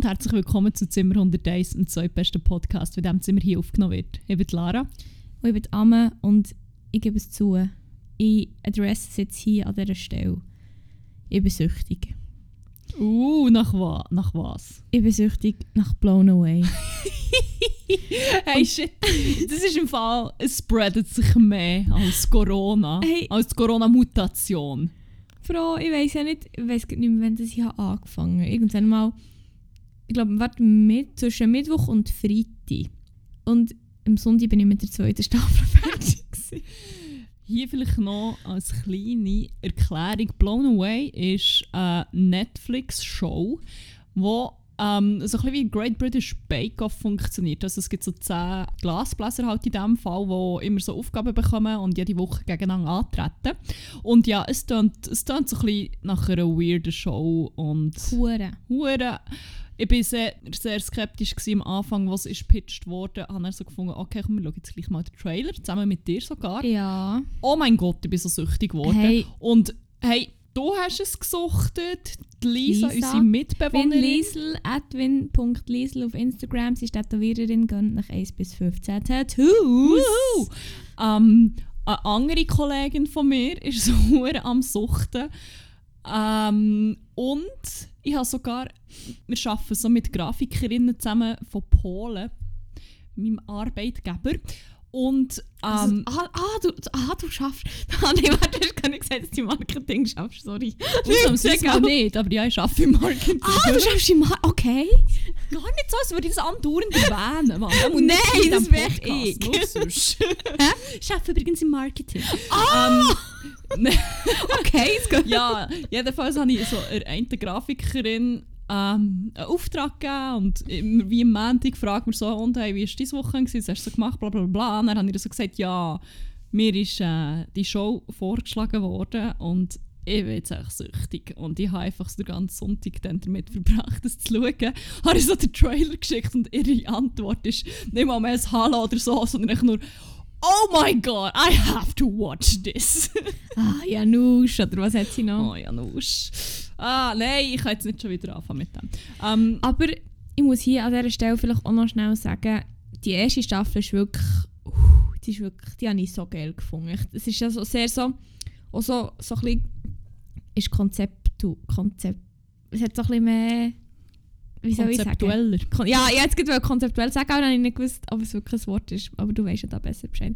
Und herzlich willkommen zu Zimmer 101, dem zweitbesten Podcast, bei dem Zimmer hier aufgenommen wird. Ich bin Lara. Und ich bin Amme und ich gebe es zu, ich adresse es jetzt hier an dieser Stelle. Ich bin süchtig. Uh, nach, wa nach was? Ich bin süchtig nach Blown Away. hey, shit. Das ist im Fall, es spreadet sich mehr als Corona. Hey. Als Corona-Mutation. Frau, ich weiß ja nicht, ich weiß nicht mehr, wann das hier angefangen hat. Irgendwann mal, ich glaube, mit, zwischen Mittwoch und Freitag. Und am Sonntag bin ich mit der zweiten Staffel fertig. Hier vielleicht noch als kleine Erklärung. Blown Away ist eine Netflix-Show, wo ähm, so ein bisschen wie Great British Bake Off funktioniert. Also es gibt so zehn Glasbläser halt in dem Fall, die immer so Aufgaben bekommen und jede Woche gegeneinander antreten. Und ja, es tönt, es tönt so ein bisschen nach einer weirden Show und Hure. Hure. Ich war sehr, sehr skeptisch am Anfang, was ist pitched wurde. Habe dann so gefunden, okay, komm, wir schauen jetzt gleich mal den Trailer, zusammen mit dir sogar. Ja. Oh mein Gott, ich bin so süchtig geworden. Hey. Und hey, du hast es gesuchtet. Die Lisa, Lisa. unsere Mitbewohnerin. Liesel, at win.liesel auf Instagram. Sie ist Tätowiererin, gönnt nach 1 bis 15 Tattoos. Ähm, eine andere Kollegin von mir ist so am Suchten. Ähm, und ich habe sogar, wir arbeiten so mit Grafikerinnen zusammen von Polen, meinem Arbeitgeber. Und ähm, ah, ah, du, ah, du schaffst. Ah, nee, warte, du hast gar nicht gesagt, dass du Marketing schaffst, sorry. ausnahmsweise mal nicht, aber ja, ich arbeite im Marketing. Ah, du schaffst im Mar Okay. Gar nicht so, als würde ich das andauernd erwähnen, Mann. Nein, das diesem wär Podcast, ich. sonst. Ich arbeite übrigens im Marketing. ähm, ne- Okay, es geht. ja, jedenfalls habe ich so einer Grafikerin ähm, einen Auftrag gegeben und wie am Montag fragt man so, und hey, wie war deine Woche? Was hast du so gemacht? Bla bla bla. Und dann habe ich so gesagt, ja, mir ist äh, die Show vorgeschlagen worden und ich bin jetzt echt süchtig. Und ich habe einfach so den ganzen Sonntag dann damit verbracht, das zu schauen. Habe ich so den Trailer geschickt und ihre Antwort ist nicht mal mehr ein Hallo oder so, sondern einfach nur Oh my god, I have to watch this. Ah, Janusz, oder was hat sie noch? Oh, Janusz. Ah, nein, ich kann jetzt nicht schon wieder anfangen mit dem. Ähm, Aber ich muss hier an dieser Stelle vielleicht auch noch schnell sagen, die erste Staffel ist wirklich, uh, die ist wirklich, die habe ich so geil gefunden. Es ist ja so sehr so, auch so, so ein bisschen, ist Konzept, Konzept, es hat so ein bisschen mehr, wie soll ich sagen? Kon ja, ich hätte es konzeptuell sagen, aber dann habe ich nicht gewusst, ob es wirklich ein Wort ist. Aber du weißt ja da besser Bescheid.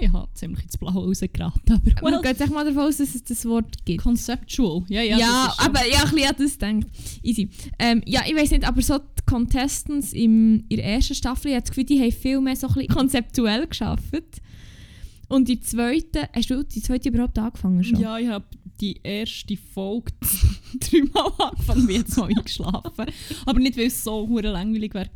Ich habe ziemlich ins Blaue rausgeraten, aber Well, well, geht mal davon aus, dass es das Wort gibt. conceptual. Ja, ja, Ja, aber ja, ein bisschen an das denkt. Easy. Ähm, ja, ich weiß nicht, aber so die Contestants im, in der ersten Staffel, ich habe das Gefühl, die haben viel mehr so ein bisschen konzeptuell geschafft. Und die zweite, hast du die zweite überhaupt angefangen schon? Ja, ich habe die erste Folge dreimal angefangen, wie jetzt mal eingeschlafen. Aber nicht, weil es so hure langweilig war,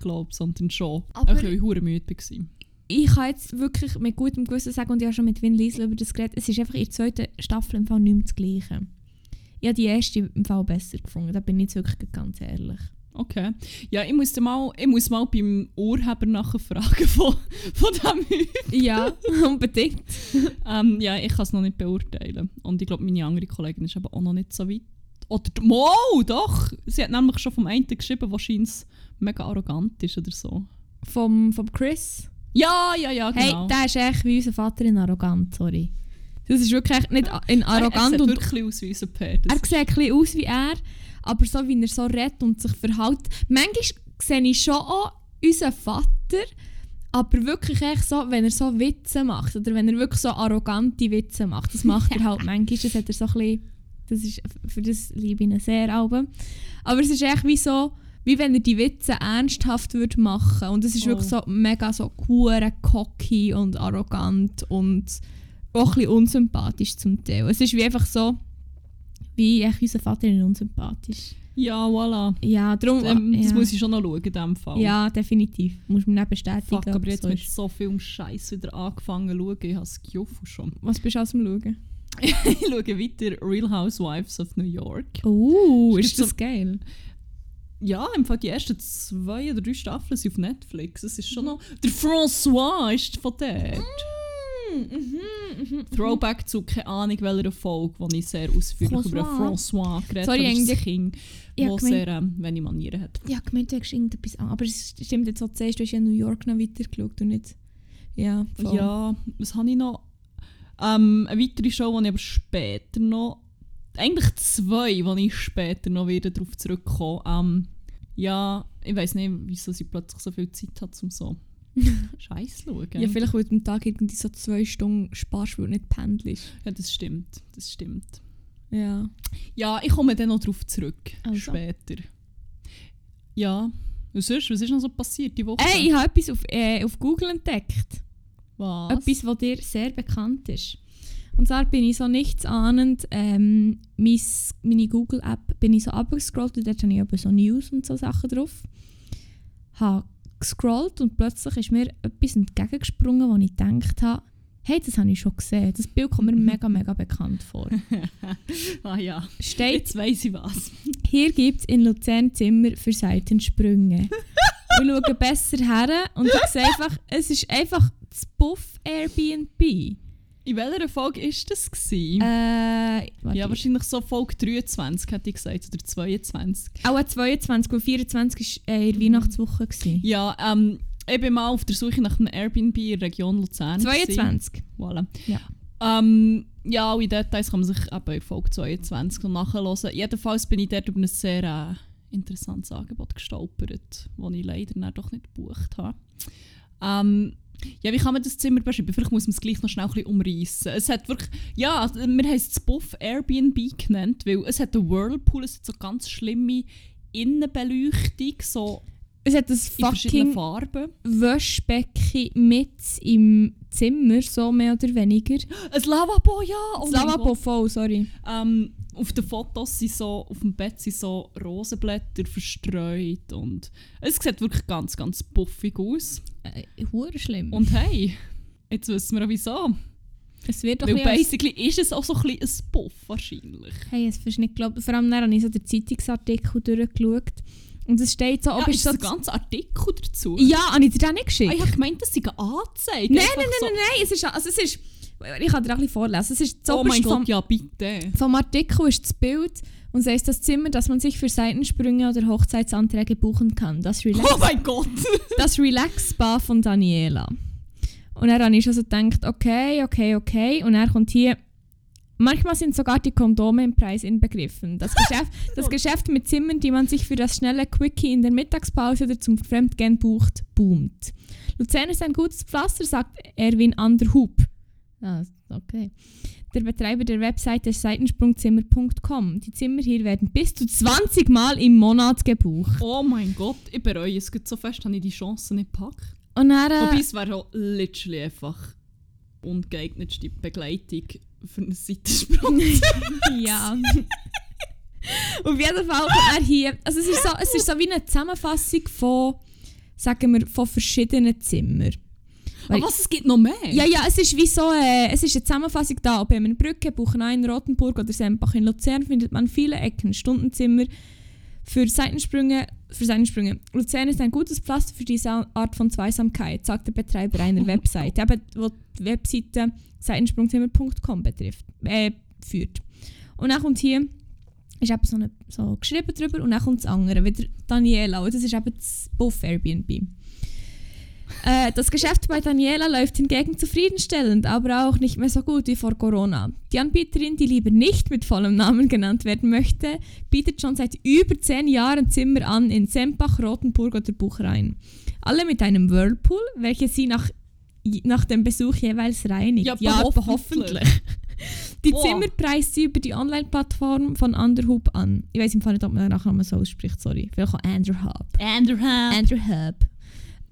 glaube ich, sondern schon, Aber- einfach weil ich hure müde war. Ich kann jetzt wirklich mit gutem Gewissen sagen, und ich habe schon mit Vin Liesel über das geredet, es ist einfach in der zweiten Staffel im Fall nicht mehr das Gleiche. Ich habe die erste im Fall besser gefunden, da bin ich jetzt wirklich ganz ehrlich. Okay. Ja, ich muss, mal, ich muss mal beim Urheber nachher fragen von, von diesem Hüb. Ja, unbedingt. Ähm, ja, ich kann es noch nicht beurteilen. Und ich glaube, meine andere Kollegin ist aber auch noch nicht so weit. Oder, Mo, doch! Sie hat nämlich schon vom einen geschrieben, wahrscheinlich mega arrogant ist oder so. Vom, vom Chris. Ja, ja, ja, genau. Hey, der ist echt wie unser Vater in arrogant, sorry. Das ist wirklich nicht in er, arrogant er sieht und wirklich aus wie unser Pär. Er sieht ein bisschen aus wie er, aber so wie er so redet und sich verhält. Manchmal sehe ich schon auch unseren Vater, aber wirklich echt so, wenn er so Witze macht oder wenn er wirklich so arrogante Witze macht. Das macht er halt manchmal, das hat er so ein bisschen, das ist, für das liebe ich ihn sehr, aber. aber es ist echt wie so, wie wenn er die Witze ernsthaft würde machen und es ist Oh. wirklich so mega so hure cocky und arrogant und auch ein bisschen unsympathisch zum Teil. Es ist wie einfach so, wie echt unser Vater ist unsympathisch. ja, voilà. Ja, darum... Ähm, ja. Das muss ich schon noch schauen in diesem Fall. Ja, definitiv. Muss man nicht bestätigen. Fuck, aber jetzt so mit so viel Scheiß wieder angefangen zu schauen. Ich habe es schon. Was bist du aus dem Schauen? ich schaue weiter Real Housewives of New York. Oh, ist das so- geil? Ja, im Fall die ersten zwei oder drei Staffeln sind auf Netflix. Es ist schon noch... Der François ist von dort. Mhm, mhm. Throwback zu keine Ahnung welcher Folge, wo ich sehr ausführlich über François. François geredet Sorry, habe. Ist das Kind, Ja, gemeint- sehr ähm, wenig Manieren hat. Ja, gemeint, du hättest irgendetwas an. Aber es stimmt jetzt, was du sagst, du hast ja New York noch weitergeschaut und nicht... Ja, voll. Ja, was habe ich noch? Ähm, eine weitere Show, die ich aber später noch... Eigentlich zwei, wo ich später noch wieder darauf zurückkomme. Ähm, ja, ich weiß nicht, wieso sie plötzlich so viel Zeit hat, um so Scheiß schauen. Ja, vielleicht, weil du am Tag irgendwie so zwei Stunden sparst, weil du nicht pendelst. Ja, das stimmt. Das stimmt. Ja. Ja, ich komme dann noch darauf zurück. Also. Später. Ja. Und sonst, was ist noch so passiert die Woche? Ey, ich habe etwas auf, äh, auf Google entdeckt. was? Etwas, was dir sehr bekannt ist. Und zwar bin ich so nichts ahnend, ähm, mis, meine Google-App bin ich so abgescrollt und dort habe ich aber so News und so Sachen drauf. Habe gescrollt und plötzlich ist mir etwas entgegengesprungen, wo ich gedacht habe, hey, das habe ich schon gesehen. Das Bild kommt mir mega, mega bekannt vor. ah ja. Steht, Jetzt weiss ich was. hier gibt es in Luzern Zimmer für Seitensprünge. ich schaue besser her und ich sehe einfach, es ist einfach das Buff Airbnb. In welcher Folge war das? Gewesen? Äh, ja, wahrscheinlich so Folge 23, hätte ich gesagt. Oder 22. Auch ein 22 und 24 war äh, in der Weihnachtswoche. Gewesen. Ja, ähm, ich bin mal auf der Suche nach einem Airbnb in der Region Luzern. gewesen. 22. Voilà. Ja. Ähm, ja, alle Details kann man sich eben in Folge 22 noch nachhören. Jedenfalls bin ich dort über ein sehr äh, interessantes Angebot gestolpert, das ich leider dann doch nicht gebucht habe. Ähm, ja, wie kann man das Zimmer beschreiben? Vielleicht muss man es gleich noch schnell ein bisschen umreißen. Es hat wirklich, ja, wir haben es das Buff Airbnb genannt, weil es hat einen Whirlpool, es hat so ganz schlimme Innenbeleuchtung, so Es hat verschiedenen fucking Farben. Waschbecken mit im Zimmer, so mehr oder weniger. Ein Lavabo, ja! Oh das Lavabo voll, sorry. Ähm, auf den Fotos sind so, auf dem Bett sind so Rosenblätter verstreut und es sieht wirklich ganz, ganz puffig aus. Äh, schlimm. Und hey, jetzt wissen wir auch wieso. es wird doch Weil basically ist es auch so ein bisschen ein Puff wahrscheinlich. Hey, es ist nicht glaubt. Vor allem dann habe ich so den Zeitungsartikel durchgeschaut. Und es steht so, Ja, ob ist ist so... das ein ganzer Artikel dazu? Ja, habe ich dir den nicht Ah, geschickt? ich habe gemeint, das sei angezeigt. nein, Einfach nein, nein, so, nein, nein, es ist... Also es ist ich kann dir auch ein bisschen vorlesen. Es ist Oh mein zuoberst vom, Gott, ja bitte. vom Artikel ist das Bild und es heißt das Zimmer, das man sich für Seitensprünge oder Hochzeitsanträge buchen kann. Das Relax, Oh mein Gott. das Relax Spa von Daniela. Und dann habe ich schon so gedacht, okay, okay, okay. Und er kommt hier... Manchmal sind sogar die Kondome im Preis inbegriffen. Das Geschäft, das Geschäft mit Zimmern, die man sich für das schnelle Quickie in der Mittagspause oder zum Fremdgehen bucht, boomt. Luzern ist ein gutes Pflaster, sagt Erwin Anderhub. Ah, okay. Der Betreiber der Webseite ist seitensprungzimmer.com. Die Zimmer hier werden bis zu 20 Mal im Monat gebucht. Oh mein Gott, ich bereue es geht so fest, habe ich die Chance nicht gepackt. Und dann, äh, Wobei es wäre auch literally einfach ungeeignetste Begleitung für einen Seitensprung. ja. Auf jeden Fall kommt er hier. Also es ist, so, es ist so wie eine Zusammenfassung von, sagen wir, von verschiedenen Zimmern. Aber was, es gibt noch mehr? Ja, ja, es ist wie so, äh, es ist eine Zusammenfassung da. Ob in Brücke, Buchenhain, Rothenburg oder Sempach in Luzern findet man viele Ecken, Stundenzimmer für Seitensprünge. Für Seitensprünge. Luzern ist ein gutes Pflaster für diese Art von Zweisamkeit, sagt der Betreiber einer Website, eben, wo die Webseite seitensprungzimmer.com betrifft, äh, führt. Und dann kommt hier, ist eben so, eine, so geschrieben drüber und dann kommt das andere, wieder Daniela, und das ist eben das Buff Airbnb. Äh, das Geschäft bei Daniela läuft hingegen zufriedenstellend, aber auch nicht mehr so gut wie vor Corona. Die Anbieterin, die lieber nicht mit vollem Namen genannt werden möchte, bietet schon seit über 10 Jahren Zimmer an in Sempach, Rothenburg oder Buchrein. Alle mit einem Whirlpool, welche sie nach, nach dem Besuch jeweils reinigt. Ja, aber hoffentlich. Die Boah. Zimmer preist sie über die Online-Plattform von Underhub an. Ich weiß im Fall nicht, ob man nachher mal so ausspricht, sorry. Vielleicht auch Underhub. Anderhab. Underhub.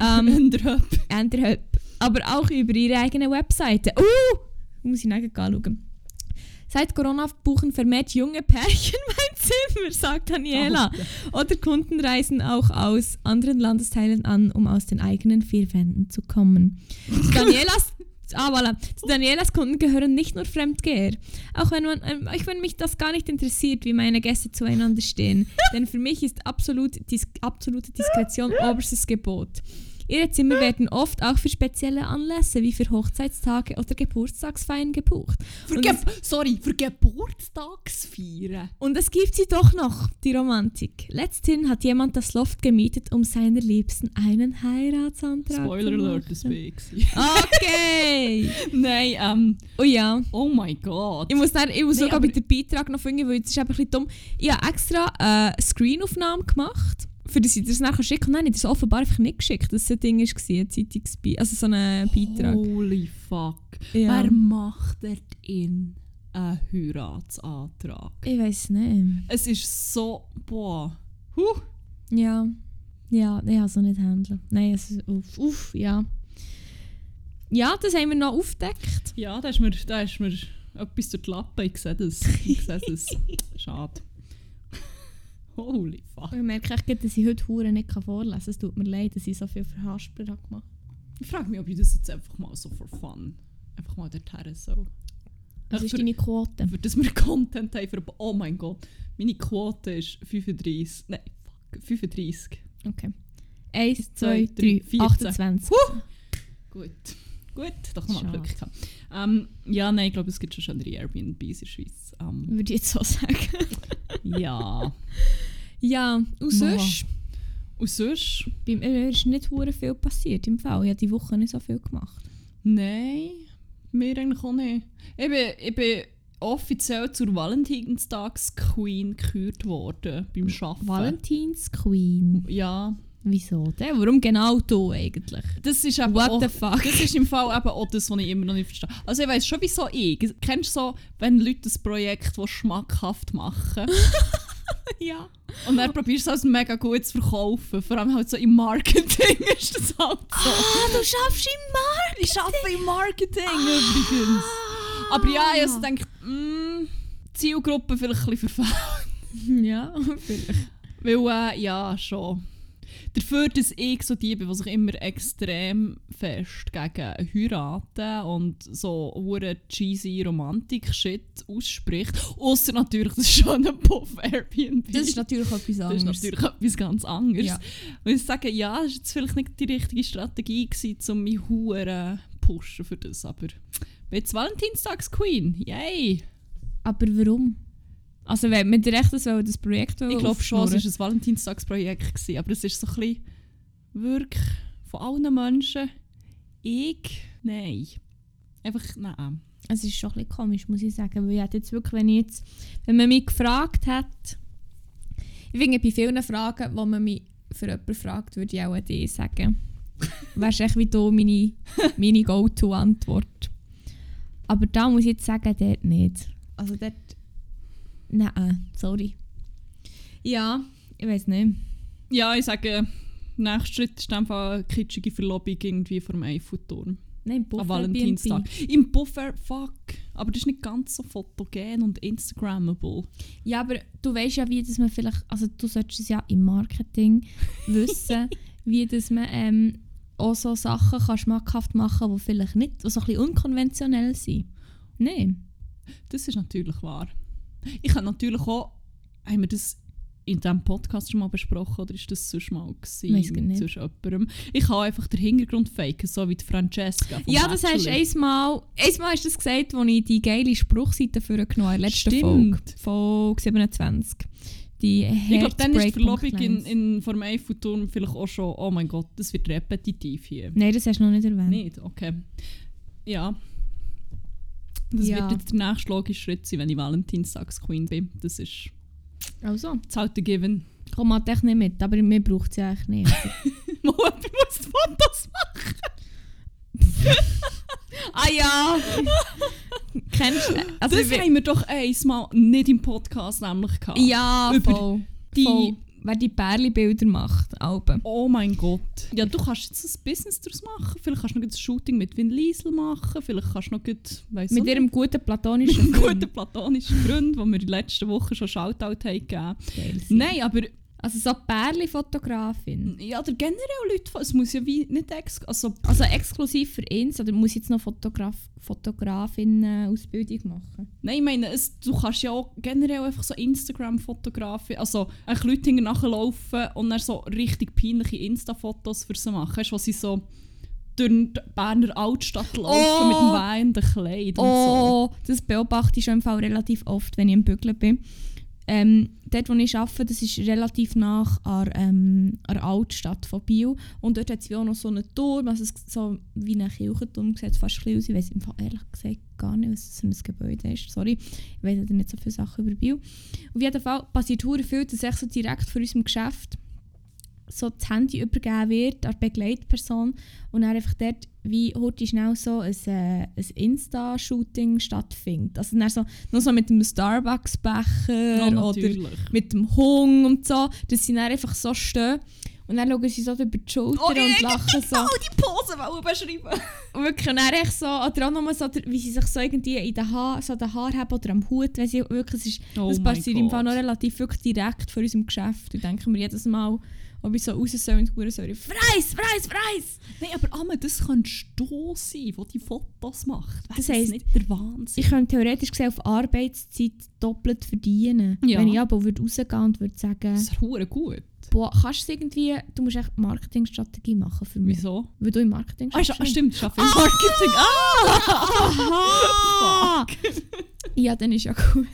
Ähm, Anderhab. Anderhub. Aber auch über ihre eigene Webseite. Uh! Muss ich nachher anschauen. Seit Corona buchen vermehrt junge Pärchen mein Zimmer, sagt Daniela. Oder Kunden reisen auch aus anderen Landesteilen an, um aus den eigenen vier Wänden zu kommen. Zu Danielas, ah, voilà. Zu Danielas Kunden gehören nicht nur Fremdgeher. Auch wenn, man, ähm, auch wenn mich das gar nicht interessiert, wie meine Gäste zueinander stehen. Denn für mich ist absolut, dis absolute Diskretion oberstes Gebot. Ihre Zimmer werden oft auch für spezielle Anlässe wie für Hochzeitstage oder Geburtstagsfeiern gebucht. Für Ge sorry, für Geburtstagsfeiern. Und es gibt sie doch noch, die Romantik. Letzthin hat jemand das Loft gemietet, um seiner Liebsten einen Heiratsantrag Spoiler zu alert, das machen. war. Okay! Nein, ähm, Oh ja. oh mein Gott. Ich muss, dann, ich muss Nee, sogar bei der Beitrag noch finden, weil es ist einfach ein bisschen dumm. Ich habe extra äh, Screenaufnahme gemacht, für dass ich das nachher schicke. Und Nein, ich habe das offenbar einfach nicht geschickt, dass es ein Ding war, ein Zeitungsbeitrag. Also so ein Beitrag. Holy fuck. Ja. Wer macht dort in einen Heiratsantrag? Ich weiß nicht. Es ist so, boah. Huh. Ja. Ja, ich habe es nicht handeln. Nein, es ist uff, uff, ja. Ja, das haben wir noch aufgedeckt. Ja, da ist mir, da ist mir etwas durch die Lappe. Ich sehe das. Ich sehe das. Schade. Holy fuck. Ich merke echt, dass ich heute Huren nicht vorlesen kann. Es tut mir leid, dass ich so viel Verhaspler habe gemacht Ich frage mich, ob ich das jetzt einfach mal so for fun einfach mal dorthin so. Was ist für, deine Quote? für das wir Content haben. Für, oh mein Gott. Meine Quote ist 35. Nein, fuck. 35. Okay. 1, Zwei, 2, drei, 3, 14. 28. Gut. Gut, doch nochmal. Glück gehabt. Ähm, ja, nein, ich glaube, es gibt schon schönere Airbnbs in der Schweiz. Ähm, Würde ich jetzt so sagen. ja. Ja, und sonst? Und sonst? Bei mir ist nicht viel passiert im Fall. Ich habe die Woche nicht so viel gemacht. Nein, mir eigentlich auch nicht. Ich bin, ich bin offiziell zur Valentinstags-Queen gekürt worden beim Arbeiten. Valentins Queen. Ja, Wieso denn? Warum genau du eigentlich? das ist eben What auch, the fuck? Das ist im Fall eben auch das, was ich immer noch nicht verstehe. Also ich weiss schon, wieso ich. Kennst du so, wenn Leute ein Projekt das schmackhaft machen ja. und dann probierst du es als mega gut zu verkaufen. Vor allem halt so im Marketing ist das halt so. Ah, du schaffst im Markt! Ich arbeite im Marketing übrigens. Aber ja, ich also denke, mm, Zielgruppe vielleicht ein bisschen verfehlt. Ja, vielleicht. Weil, äh, ja, schon. Dafür, dass ich so die bin, die sich immer extrem fest gegen Heiraten und so hure cheesy Romantik-Shit ausspricht. Außer natürlich das schöne Puff Airbnb. Das ist natürlich etwas Das anderes. ist natürlich etwas ganz anderes. Ja. Und ich sage, ja, das war jetzt vielleicht nicht die richtige Strategie, gewesen, um mich hure pushen für das. Aber jetzt Valentinstags-Queen. Yay! Aber warum? Also wenn der Recht das wollen, das Projekt Ich glaube schon, es war ein Valentinstagsprojekt, gewesen, aber es ist so ein bisschen wirklich von allen Menschen ich, nein. Einfach nein. Es ist schon ein bisschen komisch, muss ich sagen. Weil ich jetzt wirklich, wenn, ich jetzt, wenn man mich gefragt hat, ich finde, bei vielen Fragen, die man mich für jemanden fragt, würde ich auch an dich sagen. Wärst echt wie du meine, meine Go-To-Antwort. Aber da muss ich jetzt sagen, dort nicht. Also dort... Nein, sorry. Ja, ich weiß nicht. Ja, ich sage, nächster Schritt ist einfach eine kitschige Verlobung irgendwie vom Eiffelturm. Nein, Am Buffer Valentinstag. Im Buffer, fuck. Aber das ist nicht ganz so fotogen und Instagrammable. Ja, aber du weißt ja, wie dass man vielleicht, also du solltest es ja im Marketing wissen, wie dass man ähm, auch so Sachen kann schmackhaft machen, die vielleicht nicht, die so ein bisschen unkonventionell sind. Nein. Das ist natürlich wahr. Ich habe natürlich auch, haben wir das in diesem Podcast schon mal besprochen oder ist das sonst mal gewesen, Weiss gar nicht. jemandem? Ich kann einfach den Hintergrund faken, so wie die Francesca Ja, das hast du einmal, einmal hast du das gesagt, als ich die geile Spruchseite für genommen habe, Stimmt. Folge. Folge 27. Die Ich glaube, dann ist die Verlobung in, in vom Eiffelturm vielleicht auch schon, oh mein Gott, das wird repetitiv hier. Nein, das hast du noch nicht erwähnt. Nicht? Okay. Ja. Das Ja. wird jetzt der nächste logische Schritt sein, wenn ich Valentinstags-Queen bin. Das ist Also, das halt der Given. komm halt echt nicht mit, aber mir braucht ja eigentlich nicht. Mal jemand muss Fotos machen. ah ja! Kennst du also das haben wir doch einmal nicht im Podcast nämlich gehabt. Ja, Über voll. die- voll. Wer die Perli-Bilder macht, Alben. Oh mein Gott. Ja, du kannst jetzt ein Business daraus machen. Vielleicht kannst du noch ein Shooting mit Vin Liesel machen. Vielleicht kannst du noch gut, weiss Mit ihrem guten platonischen Freund. guten platonischen Freund, den wir die letzte Woche schon Shoutout haben gegeben. Nein, aber Also so Pärli-Fotografin. Ja, oder generell Leute, es muss ja wie nicht ex also Also exklusiv für uns oder muss ich jetzt noch Fotograf Fotografin-Ausbildung machen? Nein, ich meine, es, du kannst ja auch generell einfach so Instagram-Fotografie, also ein Leute nachlaufen und dann so richtig peinliche Insta-Fotos für sie machen. Weißt wo sie so durch die Berner Altstadt laufen Oh! mit dem weinenden Kleid und so. Oh, das beobachte ich schon im Fall relativ oft, wenn ich im Bügeln bin. Ähm, dort, wo ich arbeite, das ist relativ nach an, ähm, der Altstadt von Biel. Und dort hat es auch noch so einen Turm, also so wie ein Kirchenturm, sieht fast ein aus. Ich weiß ehrlich gesagt gar nicht, was das für ein Gebäude ist. Sorry, ich weiß nicht so viele Sachen über Biel. Auf jeden Fall passiert hure viel, dass echt so direkt vor unserem Geschäft so das Handy übergeben wird an die Begleitperson und dann einfach dort wie heute schnell so ein, äh, ein Insta-Shooting stattfindet. Also dann so, nur so mit einem Starbucks-Becher Ja, oder mit dem Hung und so, dass sie dann einfach so stehen und dann schauen sie so über die Schulter Oh, und lachen so. die Pose wollen beschreiben. Und wirklich, und dann echt so, oder auch nochmal so, wie sie sich so irgendwie in den Haar, so den Haar haben oder am Hut, weil sie wirklich, es ist, Oh das passiert im Fall noch relativ wirklich direkt vor unserem Geschäft. Und denken wir jedes Mal, ob ich so raus soll und die soll, Freis, Freis, Freis! Nein, aber Amme, das könntest du sein, der die Fotos macht. Wäre Das heisst, nicht der Wahnsinn. Ich könnte theoretisch gesehen auf Arbeitszeit doppelt verdienen. Ja. Wenn ich aber würde rausgehen und würde sagen, Das ist hure gut. boah, kannst du irgendwie, du musst echt Marketingstrategie machen für mich. Wieso? Weil du im Marketing Ah, sch- ah, schaffst. stimmt, ich arbeite im Marketing. Ah! Aha! ja, dann ist ja gut.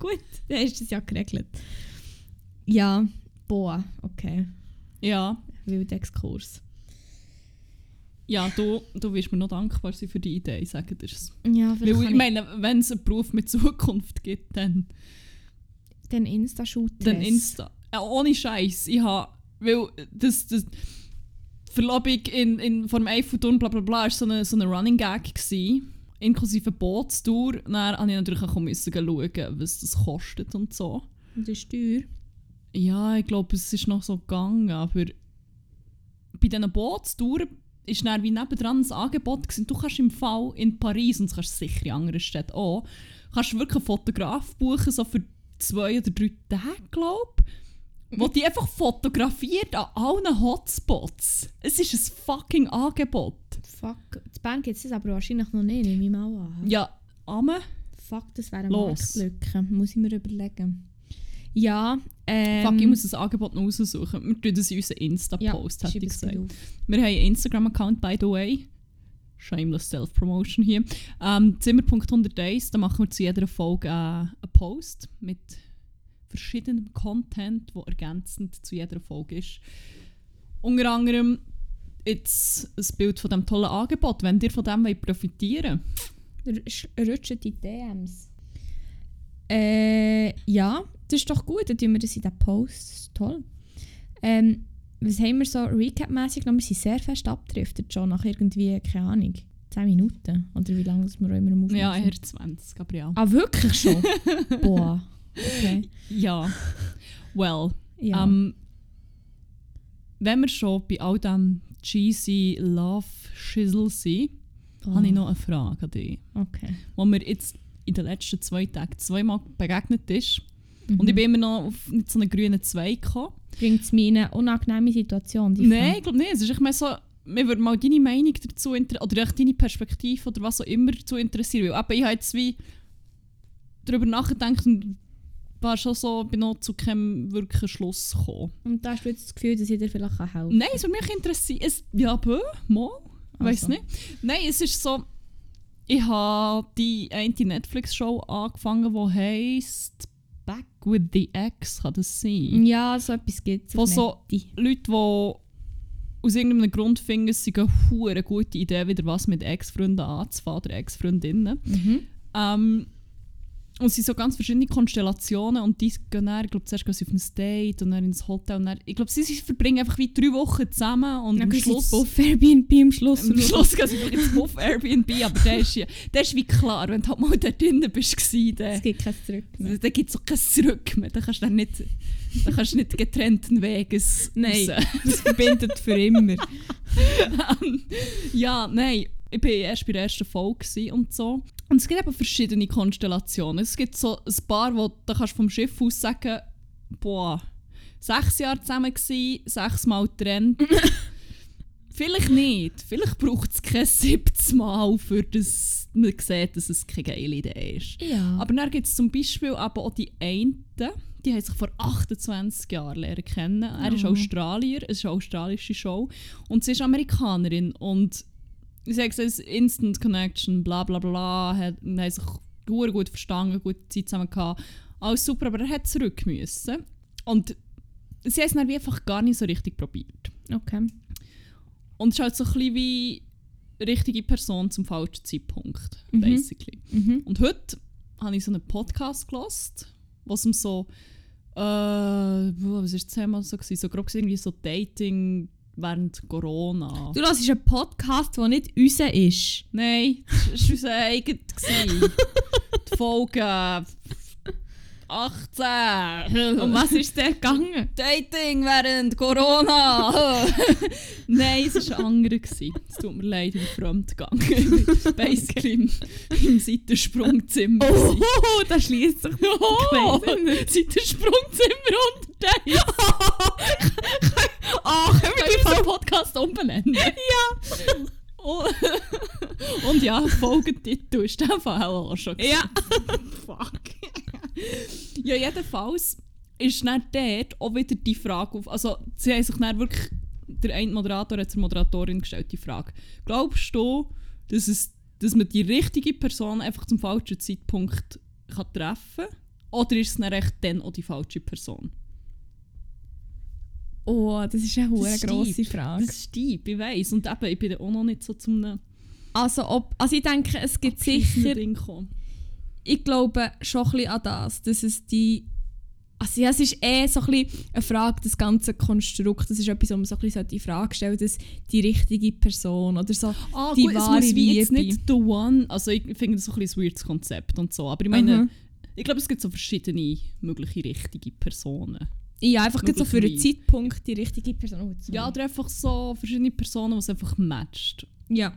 gut, dann ist das ja geregelt. Ja, boah, okay. Ja, Wilder Exkurs. ja du, du wirst mir noch dankbar sein für die Idee, ich sage dir es. Ja, Weil kann ich meine, wenn es einen Beruf mit Zukunft gibt, dann, ich den Insta-Shoot dann Insta. Ja, ohne Scheiß. Ich habe, weil das, das die Verlobung in, in, vor dem Eiffelturm, bla bla bla, war so eine, so eine Running Gag. Gewesen, inklusive Bootstour. Dann musste ich natürlich auch schauen, was das kostet und so. Und die Steuer. Ja, ich glaube, es ist noch so gegangen, aber bei diesen Bootstouren ist dann wie nebendran ein Angebot gewesen. Du kannst im Fall in Paris, und das kannst du sicher in anderen Städten auch, kannst wirklich einen Fotograf buchen, so für zwei oder drei Tage, glaube ich, wo die einfach fotografiert an allen Hotspots. Es ist ein fucking Angebot. Fuck, in Bern gibt es das aber wahrscheinlich noch nicht, nehme ich mal an. Ja, Amme, Fuck, das wäre Los. Marktlücke. Muss ich mir überlegen. Ja, ähm... fuck, ich muss das Angebot noch raussuchen. Wir tun das in unseren Insta-Post, ja, hätte ich gesagt. Wir haben einen Instagram-Account, by the way. Shameless Self-Promotion hier. Ähm, Zimmer.101, da machen wir zu jeder Folge äh, einen Post mit verschiedenem Content, der ergänzend zu jeder Folge ist. Unter anderem jetzt ein Bild von diesem tollen Angebot, wenn ihr von dem wollt profitieren Rutsch- Rutschen die DMs. Äh, ja, das ist doch gut. Dann tun wir das in den Post. Das ist toll. Ähm, was haben wir so Recap-mässig noch? Wir sind sehr fest abgedriftet schon nach irgendwie, keine Ahnung, 10 Minuten. Oder wie lange das wir auch immer am Aufnehmen Ja, sind. eher 20, Gabriel. Ah, wirklich schon? Boah. Okay. Ja. Well, Ja. Ähm, wenn wir schon bei all dem cheesy Love-Schissel sind, Oh, habe ich noch eine Frage an dich. Okay. Wo mir jetzt in den letzten zwei Tagen zweimal begegnet ist. Und Mhm. ich bin immer noch auf so einen grünen Zweig gekommen. Bringt es mir in eine unangenehme Situation? Die Nein, ich glaube nicht. Es ist echt mehr so, mir würde mal deine Meinung dazu inter- oder echt deine Perspektive oder was auch immer dazu interessieren. Weil eben, ich habe jetzt wie darüber nachgedacht und war schon so, bin noch zu keinem wirklichen Schluss gekommen. Und da hast du jetzt das Gefühl, dass ich dir vielleicht helfen kann? Nein, es würde mich interessieren. Es, ja, bö, mal. Weiß Also. nicht. Nein, es ist so. Ich habe die eine Netflix-Show angefangen, die heisst With the Ex, kann das sein? Ja, so etwas gibt es. Wo so Leute, die aus irgendeinem Grund finden, es sei eine gute Idee, wieder was mit Ex-Freunden anzufangen oder Ex-Freundinnen. Mhm. Ähm, und es sind so ganz verschiedene Konstellationen und die gehen dann, ich glaube, zuerst gehen sie auf ein Date und dann ins Hotel und dann, ich glaube, sie, sie verbringen einfach wie drei Wochen zusammen und Dann am Schluss, Buff Airbnb am Schluss. am Schluss gehen sie ins Buff Airbnb, aber der ist, ja, der ist wie klar, wenn du halt mal da drinnen bist, gewesen, Es dann, gibt kein Zurück mehr. dann gibt es auch kein Zurück mehr, dann kannst du dann nicht, dann kannst du nicht getrennten Weges Nein. Das verbindet für immer. Ähm, ja, nein, ich war erst bei der ersten Folge und so. Und es gibt eben verschiedene Konstellationen. Es gibt so ein paar, wo da kannst du vom Schiff aus sagen, boah, sechs Jahre zusammen gewesen, sechsmal getrennt. Vielleicht nicht. Vielleicht braucht es kein siebtes Mal, für das man sieht, dass es keine geile Idee ist. Ja. Aber dann gibt es zum Beispiel aber auch die einen, die haben sich vor 28 Jahren lernen kennen. Er ist. Australier, es ist eine australische Show. Und sie ist Amerikanerin. Und ich sage es ist Instant Connection, bla bla bla. Hat, haben sich gut, gut verstanden, gute Zeit zusammen gehabt. Alles super, aber er hat zurück müssen. Und sie haben es dann einfach gar nicht so richtig probiert. okay. Und es ist halt so ein bisschen wie richtige Person zum falschen Zeitpunkt, Mhm. basically. Mhm. Und heute habe ich so einen Podcast gelost, wo es um so, äh, was war das Thema so? Gewesen? So grob irgendwie so Dating während Corona. Du hörst einen Podcast, der nicht unser ist. Nein, das war unser eigener. gewesen. Die Folge 18. Um was ist der gegangen? Dating während Corona! Nein, es war ein anderer. Es tut mir leid, ich bin fremdgegangen. Ich war basically im, im Seitensprungzimmer. gewesen. Oh, da schließt sich noch. Oh. Seitensprungzimmer und Dates. Oh, können wir den Podcast umbenennen? Ja. Oh. Und ja, Folgetitel ist der Fall auch schon. gewesen. Ja. Fuck. Ja, jedenfalls ist dann dort auch wieder die Frage auf. Also, sie haben sich dann wirklich. Der eine Moderator hat zur Moderatorin gestellt die Frage: Glaubst du, dass, es, dass man die richtige Person einfach zum falschen Zeitpunkt kann treffen kann? Oder ist es dann echt dann auch die falsche Person? Oh, das ist eine ist grosse. Frage. Das ist deep, ich weiss. Und eben, ich bin auch noch nicht so zum einem Also, ob, also ich denke, es gibt sicher... Ich glaube schon ein bisschen an das, dass es die... Also ja, es ist eh so ein bisschen eine Frage, das ganze Konstrukt. Das ist etwas, wo man so ein bisschen die Frage stellt, dass die richtige Person oder so... Ah, Die gut, es wahre muss wie jetzt Liebe. nicht the one. Also ich finde das so ein bisschen ein weirdes Konzept und so. Aber ich meine, Mhm. ich glaube, es gibt so verschiedene mögliche richtige Personen. Ja, einfach so für einen. Zeitpunkt die richtige Person. Oh, Ja, oder einfach so verschiedene Personen, die es einfach matcht. ja.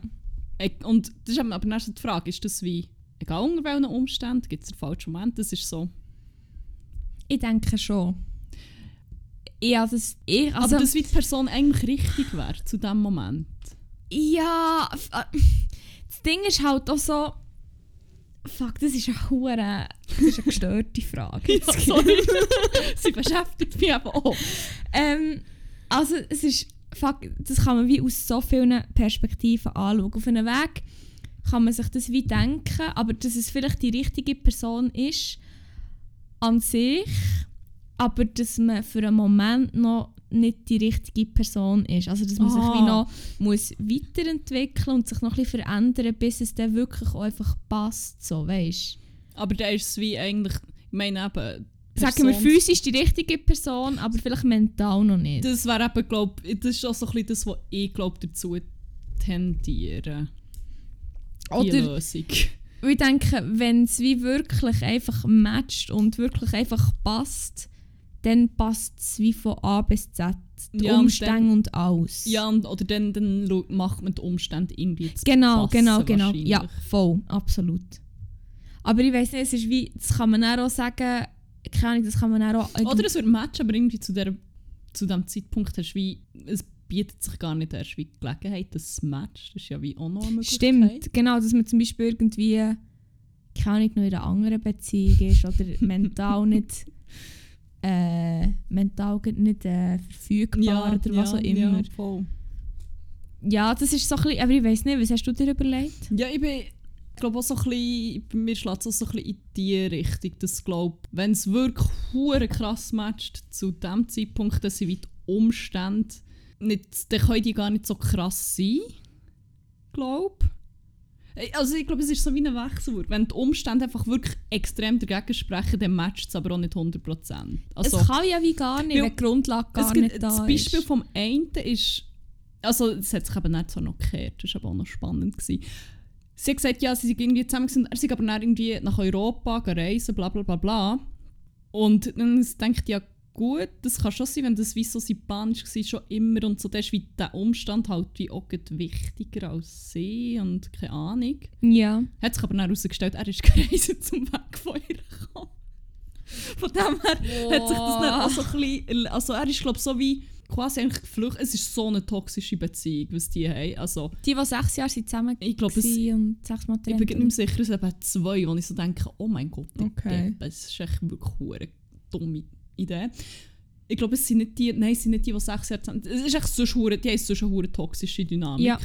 Ich- Und das ist aber dann die Frage, ist das wie, egal unter welchen Umständen, gibt es einen falschen Moment? Das ist so. Ich denke schon. Ja, das... Ich, also, aber dass die Person eigentlich richtig wäre zu dem Moment. Ja, äh, das Ding ist halt auch so. Fuck, das ist eine hure, das ist eine gestörte Frage. Ja, sorry. Sie beschäftigt mich eben auch. ähm, also es ist, fuck, das kann man wie aus so vielen Perspektiven anschauen. Auf einem Weg kann man sich das wie denken, aber dass es vielleicht die richtige Person ist an sich, aber dass man für einen Moment noch nicht die richtige Person ist. Also dass man sich Ah. wie noch muss weiterentwickeln und sich noch ein bisschen verändern, bis es dann wirklich auch einfach passt, so, weißt Aber da ist es wie eigentlich, ich meine eben, Sagen wir physisch die richtige Person, aber vielleicht mental noch nicht. Das wäre eben, glaub, das ist auch so ein bisschen das, was ich glaube dazu tendiere. Die Oder Lösung. Und ich denke, wenn es wie wirklich einfach matcht und wirklich einfach passt, dann passt es wie von A bis Z. Die Ja, und Umstände dann- und alles. Ja, und, oder dann, dann macht man die Umstände irgendwie zu genau, passen, genau, genau. Ja, voll, absolut. Aber ich weiß nicht, es ist wie, das kann man auch sagen, keine Ahnung, das kann man auch... Oder es wird matchen, aber irgendwie zu, der, zu dem Zeitpunkt hast du wie, es bietet sich gar nicht erst wie die Gelegenheit, dass es matcht. Das ist ja wie auch noch eine. Stimmt, genau, dass man zum Beispiel irgendwie, keine Ahnung, noch in einer anderen Beziehung ist oder mental nicht, äh, mental nicht äh, verfügbar Ja, oder was ja, auch immer. Ja, voll. Ja, das ist so ein bisschen, aber ich weiß nicht, was hast du dir überlegt? Ja, ich bin, ich glaube auch so ein bisschen, mir schlägt es auch so ein bisschen in die Richtung, dass glaube, wenn es wirklich hure krass matcht zu dem Zeitpunkt, dass sie wie die Umstände nicht, dann können die gar nicht so krass sein, glaube also ich glaube, es ist so wie ein Wechselwurf. Wenn die Umstände einfach wirklich extrem dagegen sprechen, dann matcht es aber auch nicht 100%. Also, es kann ja wie gar nicht, Weil wenn die Grundlage gar es gibt, nicht da das Beispiel ist. vom einen ist, also es hat sich eben nicht so noch gekehrt, das war aber auch noch spannend. Gewesen. Sie hat gesagt, ja, sie sind irgendwie zusammen gewesen, er ist aber dann irgendwie nach Europa reisen, bla bla bla bla. Und dann denkt ja, gut, das kann schon sein, wenn das wie so sein Plan war, schon immer und so, dann ist wie der Umstand halt wie auch wichtiger als sie und keine Ahnung. Ja. Hat sich aber dann herausgestellt, er ist gereist zum Weg von ihr gekommen. Von dem her hat sich das dann auch so ein bisschen, also er ist glaube so wie quasi eigentlich geflüchtet. Es ist so eine toxische Beziehung, was die haben. Also Die, die sechs Jahre sind zusammen ich glaube, es, ich und sechs Mal bin getrennt. nicht mehr sicher, es sind zwei, wo ich so denke, oh mein Gott, Okay. Das ist echt wirklich eine dumme Idee. Ich glaube, es sind nicht die, nein, es sind nicht die, die sechs Jahre zusammen Es ist echt so hure, die haben so eine toxische Dynamik. Ja.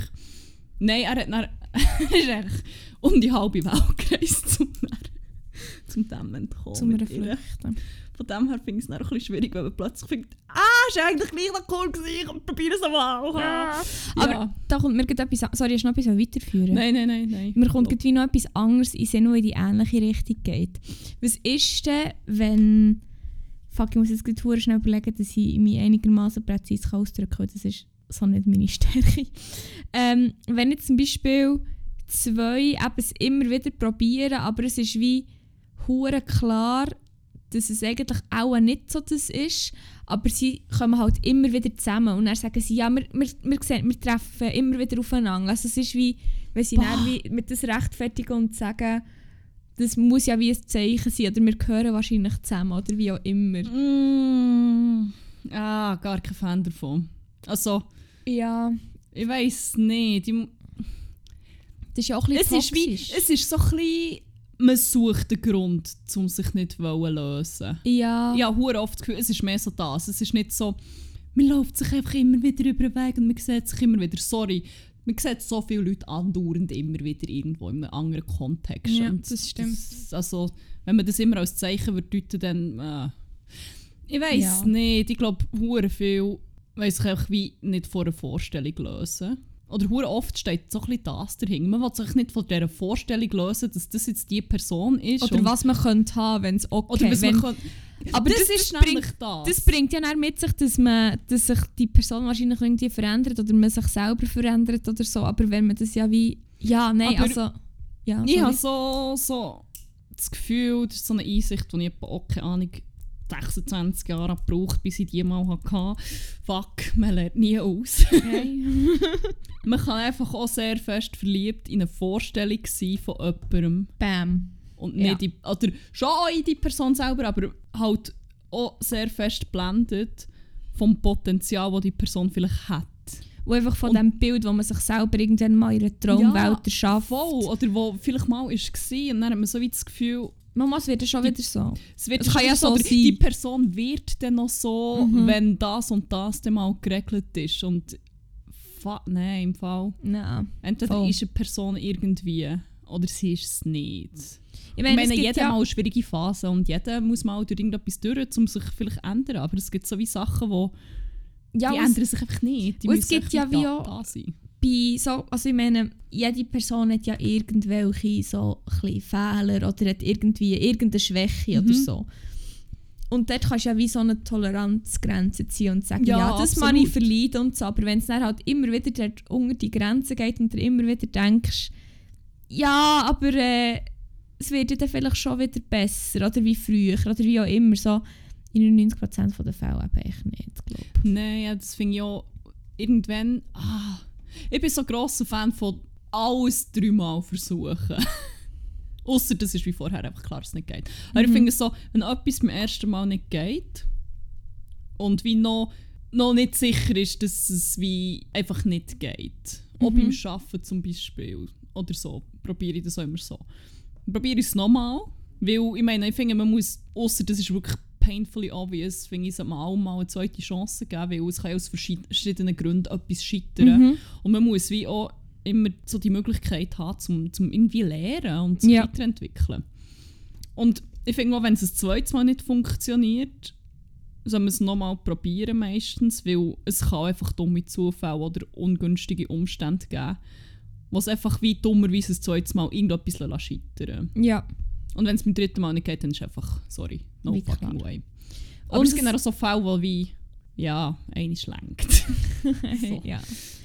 Nein, er hat dann, er ist echt um die halbe Welt gereist, um, dann, zum dem entkommen. Zum. Flüchten. Von dem her finde ich es dann auch ein bisschen schwierig, wenn man plötzlich findet, ah, ist eigentlich gleich noch cool gewesen, und probiere es mal. Ja. Aber da kommt mir etwas. Sorry, hast du noch etwas weiterführen? Nein, nein, nein, nein. Mir kommt gerade wie noch etwas anderes in Sinn, das in die ähnliche Richtung geht. Was ist denn, wenn... Fuck, ich muss jetzt verdammt schnell überlegen, dass ich mich einigermaßen präzise ausdrücken kann, das ist so nicht meine Stärke. Ähm, wenn jetzt zum Beispiel zwei es immer wieder probieren, aber es ist wie hure klar, dass es eigentlich auch nicht so das ist, aber sie kommen halt immer wieder zusammen und dann sagen sie, ja, wir, wir, wir, sehen, wir treffen immer wieder aufeinander. Also es ist wie, wenn sie Boah. dann wie mit das rechtfertigen und sagen, das muss ja wie ein Zeichen sein oder wir gehören wahrscheinlich zusammen oder wie auch immer. Mm, ah, gar kein Fan davon. Also, Ja, ich weiß nicht. Ich, das ist ja auch ein es, bisschen ist wie, toxisch. es ist so ein bisschen, man sucht einen Grund, um sich nicht zu lösen. ja, hure oft das Gefühl, es ist mehr so das. Es ist nicht so, man läuft sich einfach immer wieder über den Weg und man sieht sich immer wieder. Sorry, man sieht so viele Leute andauernd immer wieder irgendwo in einem anderen Kontext. Ja, Und das stimmt. Das, also, wenn man das immer als Zeichen würde deuten, dann. Äh, ich weiß Ja. nicht. Ich glaube, hure viel weil sich einfach wie nicht vor einer Vorstellung lösen. Oder hure oft steht so ein bisschen das dahinter. Man will sich nicht von dieser Vorstellung lösen, dass das jetzt die Person ist. oder was man könnte haben, wenn es okay oder was wenn, man Aber das, das, ist ist bringt, nämlich das. das bringt ja dann mit sich, dass, man, dass sich die Person wahrscheinlich irgendwie verändert oder man sich selber verändert oder so. Aber wenn man das ja wie... Ja, nein, Aber- also... Ja, Ich habe so, so das Gefühl, das ist so eine Einsicht, die ich auch, keine Ahnung, 26 Jahre gebraucht, bis ich die mal hatte. Fuck, man lernt nie aus. Okay. man kann einfach auch sehr fest verliebt in eine Vorstellung sein von jemandem. Bam. Und Ja. nicht in, oder schon auch in die Person selber, aber halt auch sehr fest blendet vom Potenzial, das die Person vielleicht hat. Und einfach von Und- dem Bild, wo man sich selber irgendwann mal in einer Traumwelt erschafft. Voll. Oder wo vielleicht mal war und dann hat man so wie das Gefühl, Mama, es wird ja schon Die- wieder so. Es wird Es kann ja so sein. Die Person wird dann noch so, Mhm. wenn das und das dann mal geregelt ist. Und nein, im Fall. Nein. Entweder Voll. ist eine Person irgendwie oder sie ist es nicht. Ich Ich meine, meine, jeder ja, mal eine schwierige Phase und jeder muss mal durch irgendetwas durch, um sich vielleicht zu ändern. Aber es gibt so wie Sachen, wo, ja, die ändern sich einfach nicht. Die und es müssen gibt ja wie auch- da sein. Bei so, also ich meine, jede Person hat ja irgendwelche so Fehler oder hat irgendwie irgendeine Schwäche Mhm. oder so. Und dort kannst du ja wie so eine Toleranzgrenze ziehen und sagen, ja, Ja, das mag absolut. ich verleiden und so. Aber wenn es dann halt immer wieder dort unter die Grenze geht und du immer wieder denkst, ja, aber äh, es wird ja dann vielleicht schon wieder besser oder wie früher oder wie auch immer. So in 99% der Fälle eben echt nicht, glaube ich. Nein, ja, das finde ich auch irgendwann. Ah, ich bin so ein grosser Fan von alles dreimal versuchen. Außer das ist wie vorher einfach klar, dass es nicht geht. Aber ich Mhm. finde es so, wenn etwas beim ersten Mal nicht geht und wie noch, noch nicht sicher ist, dass es wie einfach nicht geht. Auch Mhm. beim Arbeiten zum Beispiel oder so, probiere ich das auch immer so. Probiere ich es nochmal, weil ich meine, ich finde, man muss, außer das ist wirklich painfully obvious, finde ich, sollte man auch mal eine zweite Chance geben, weil es kann aus verschied- verschiedenen Gründen etwas scheitern. Mhm. Und man muss wie auch immer so die Möglichkeit haben, zum, zum irgendwie lernen und sich Ja. weiterentwickeln. Und ich finde auch, wenn es ein zweites Mal nicht funktioniert, soll man es nochmal probieren meistens, weil es kann einfach dumme Zufälle oder ungünstige Umstände geben, was einfach wie dummerweise ein zweites Mal irgendetwas scheitern lassen. Ja. Und wenn es beim dritten Mal nicht geht, dann ist einfach, sorry, no Wie fucking klar. way. Aber Und es gibt es- auch so Fälle, wo wie, ja, eines lenkt. So. ja.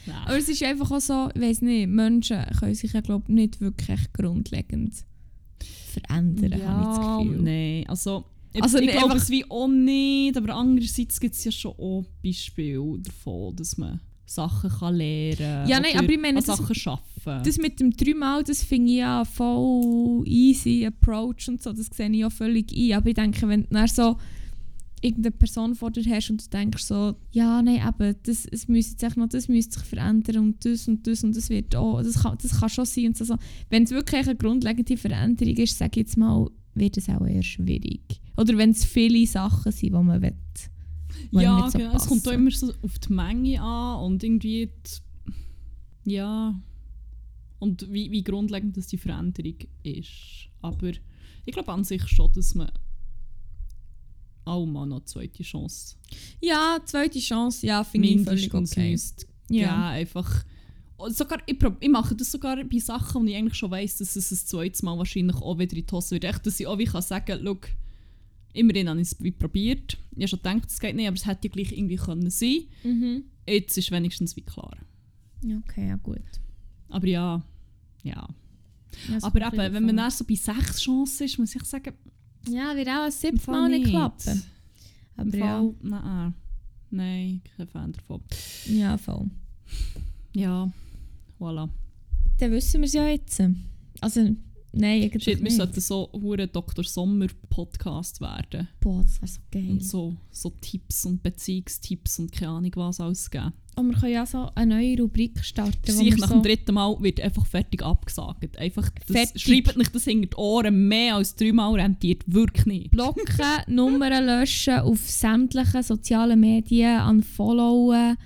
Nein. Aber es ist einfach auch so, ich weiß nicht, Menschen können sich ja glaub, nicht wirklich grundlegend verändern, habe ich das Gefühl. Nein, also, ich, Also ich nicht glaube es wie auch nicht, aber andererseits gibt es ja schon auch Beispiele davon, dass man Sachen kann lernen Ja, nein, aber ich meine, das- Sachen schaffen. Das mit dem dreimal, das finde ich ja voll easy Approach und so, das sehe ich ja völlig ein. Aber ich denke, wenn du so irgendeine Person vor dir hast und du denkst so, ja, nein, eben, das, es müsste echt noch, das müsste sich verändern und das und das und das wird auch, das kann, das kann schon sein und so. so. Wenn es wirklich eine grundlegende Veränderung ist, sage ich jetzt mal, wird es auch eher schwierig. Oder wenn es viele Sachen sind, die man will. Ja, so genau. es kommt auch immer so auf die Menge an und irgendwie die, ja und wie, wie grundlegend das die Veränderung ist. Aber ich glaube an sich schon, dass man auch mal noch eine zweite Chance Ja, zweite Chance, ja, finde ich völlig okay. Ja. ja. einfach und sogar, ich, ich mache das sogar bei Sachen, wo ich eigentlich schon weiss, dass es ein zweites Mal wahrscheinlich auch wieder in die Hose wird. Echt, dass ich auch wie kann sagen kann, immerhin habe ich es wie probiert. Ich habe schon gedacht, es geht nicht, aber es hätte ja gleich irgendwie können sein Mhm. Jetzt ist wenigstens wie klar. Okay, ja gut. Aber ja, ja. Ja, aber eben, wenn man dann so bei sechs Chancen ist, muss ich sagen, Ja, wird auch ein siebtes Mal nicht klappen. Im Aber ja, Fall, nein, nein, kein Fan davon. ja, voll. Ja, voilà. Dann wissen wir es ja jetzt. Also, nein, eigentlich Shit, wir nicht. sollten so hure Dr. Sommer Podcast werden. Boah, das wäre so geil. Und so, so Tipps und Beziehungstipps und keine Ahnung was alles geben. Und wir können ja so eine neue Rubrik starten. Sich nach so dem dritten Mal wird einfach fertig abgesagt. Einfach, das, Fertig. schreibt nicht das hinter die Ohren, mehr als dreimal rentiert wirklich nicht. blocken, Nummern löschen, auf sämtlichen sozialen Medien, unfollowen.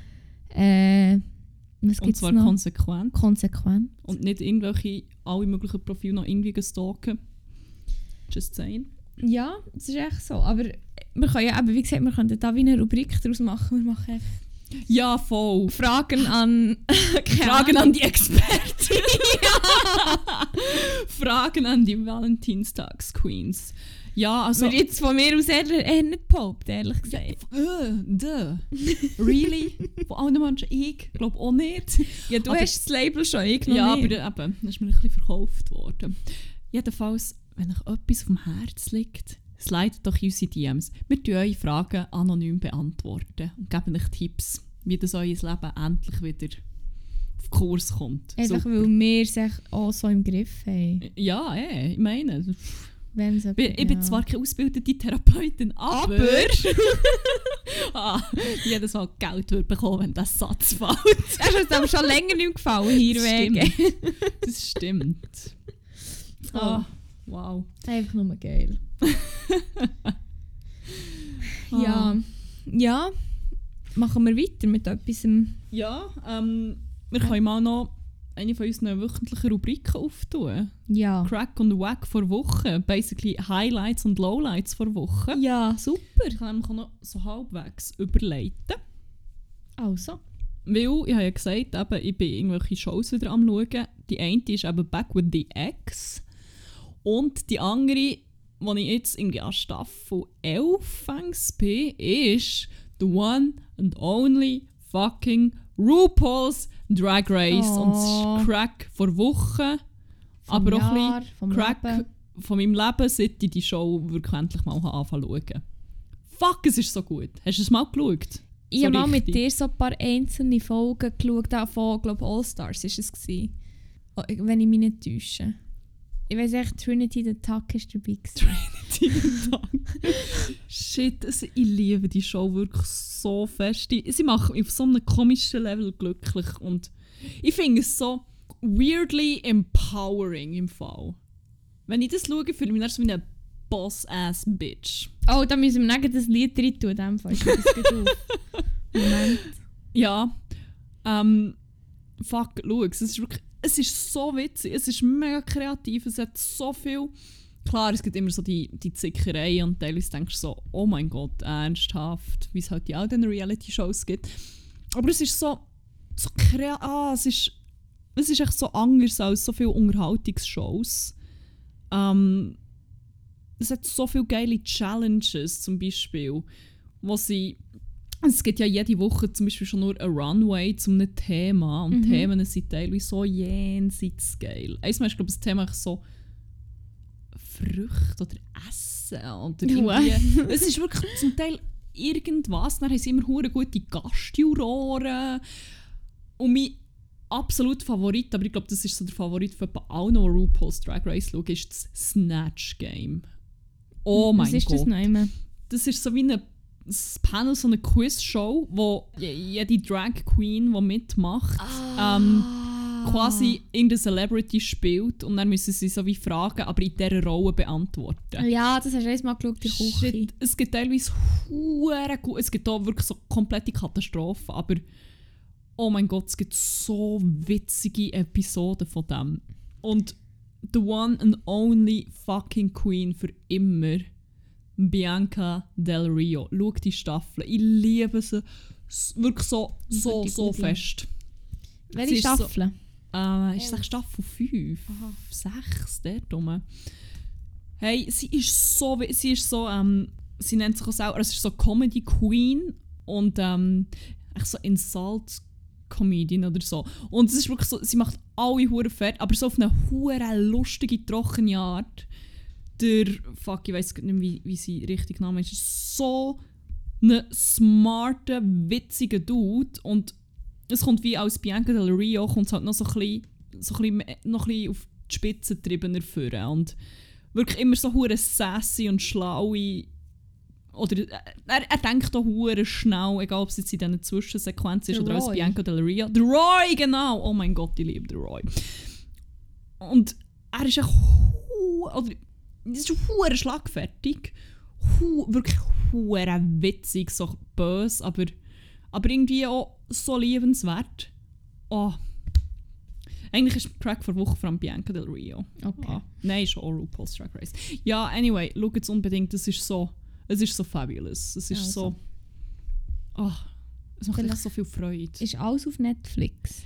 Äh, was Und zwar noch? konsequent. Konsequent. Und nicht irgendwelche, alle möglichen Profile noch irgendwie stalken. Just saying. Ja, das ist echt so. Aber wir können ja eben, wie gesagt, wir können da wie eine Rubrik daraus machen. Wir machen echt Ja, voll. Fragen an... Fragen an die Experten. Fragen an die Valentinstags-Queens. Ja, also... Also, jetzt von mir aus eher, eher nicht behaupten, ehrlich gesagt. Äh, duh. Really? Von allen Menschen ich? glaube auch nicht. Ja, du Aber- hast das Label schon, ich noch ja, nicht. aber eben, das ist mir ein bisschen verkauft worden. Jedenfalls, wenn euch etwas auf dem Herz liegt, slidet doch in unsere DMs. Wir beantworten eure Fragen anonym beantworten und geben euch Tipps, wie das euer Leben endlich wieder auf Kurs kommt. Einfach So, weil wir es auch so im Griff haben. ja, eh, ich meine, Wenn ich bin, ich bin ja. zwar keine ausgebildete Therapeutin, aber, Aber? ah, jedes Mal Geld würde bekommen, wenn das Satz fällt. Das hat uns aber schon länger nicht gefallen, hier wegen. Das stimmt. Oh. Ah, wow. Einfach nur geil. Ah. Ja. Ja. Machen wir weiter mit etwas. Ja, ähm, wir können mal noch eine von unseren wöchentlichen Rubriken auftun. Ja. Crack und Wack vor Woche. Basically Highlights und Lowlights vor Woche. Ja, super. Ich kann nämlich noch so halbwegs überleiten. Also. Weil, ich habe ja gesagt, eben, ich bin irgendwelche Shows wieder am schauen. Die eine ist eben Back with the Ex. Und die andere, die ich jetzt irgendwie an Staffel 11 fängs bin, ist the one and only fucking RuPaul's Drag Race. Und es Oh. ist Crack vor Wochen. Vom aber auch ein Jahr, bisschen Crack Leben. von meinem Leben, seit ich die Show wirklich endlich mal anfangen zu schauen. Fuck, es ist so gut. Hast du es mal geschaut? Ich So habe mal mit dir so ein paar einzelne Folgen geschaut, auch von, glaube All Stars war es. Gewesen. Oh, Wenn ich mich nicht täusche. Ich weiß echt, Trinity the Tuck ist dabei. gewesen. Shit, es- ich liebe die Show wirklich so fest. Sie machen mich auf so einem komischen Level glücklich und ich finde es so weirdly empowering im Fall. Wenn ich das schaue, fühle ich mich so wie eine Boss-Ass-Bitch. Oh, da müssen wir das Lied rein tun. in dem Fall. Moment. Ja, ähm, fuck, schau, es ist wirklich, es ist so witzig, es ist mega kreativ, es hat so viel, klar, es gibt immer so die, die Zickerei und teilweise denkst du so, oh mein Gott, ernsthaft, wie es halt die alten Reality-Shows gibt, aber es ist so, so kreativ, ah, es ist, es ist echt so anders als so viele Unterhaltungsshows. Ähm, es hat so viele geile Challenges zum Beispiel, wo sie es gibt ja jede Woche zum Beispiel schon nur ein Runway zu einem Thema und Mhm. Themen sind teilweise so jenseits geil. Einmal ist glaube ich das Thema so Früchte oder Essen oder irgendwie. es ist wirklich zum Teil irgendwas. Dann haben sie immer hure gute Gastjuroren. Und mein absolut Favorit, aber ich glaube, das ist so der Favorit von allen, die RuPaul's Drag Race schauen, ist das Snatch Game. Oh mein Was ist Gott. das noch Das ist so wie eine Panel, so eine Quiz-Show, wo je- jede Drag Queen, die mitmacht, ähm, Ah. quasi irgendeine Celebrity spielt und dann müssen sie so wie Fragen, aber in dieser Rolle beantworten. Ja, das hast du einmal geschaut, die Küche. Shit, es gibt teilweise hure gut, es gibt auch wirklich so komplette Katastrophen, aber oh mein Gott, es gibt so witzige Episoden von dem. Und the one and only fucking Queen für immer, Bianca Del Rio. Schau die Staffel, ich liebe sie wirklich so, so, so fest. Welche sie ist so- Staffel? Äh, ist es Staffel 5? 6, dort rum. Hey, sie ist so, sie ist so, ähm, sie nennt sich auch selber, also sie ist so Comedy Queen und ähm, echt so Insult Comedian oder so. Und es ist wirklich so, sie macht alle Huren fett, aber so auf eine hure lustige, trockene Art. Der, fuck, ich weiß nicht mehr, wie, wie sie richtig Name ist, ist so ein smarter, witziger Dude und es kommt wie aus Bianca Del Rio, kommt halt noch so ein bisschen, so ein bisschen, noch ein bisschen auf die Spitze getriebener führen und wirklich immer so hure sassy und schlaue oder äh, er, er denkt auch hure schnell, egal ob es jetzt in diesen Zwischensequenzen ist Der oder als. Bianca Del Rio. Der Roy, genau! Oh mein Gott, ich liebe den Roy. Und er ist echt oder das ist hure schlagfertig, hu, wirklich hure witzig, so böse, aber, aber irgendwie auch so liebenswert. Oh. Eigentlich ist Track vor Woche von Bianca Del Rio. Okay. Ah, nein, ist auch RuPaul's Drag Race. Ja, anyway, schaut es unbedingt, das ist so, es ist so fabulous. Es ist Also. so, oh, es macht echt so viel Freude. Ist alles auf Netflix?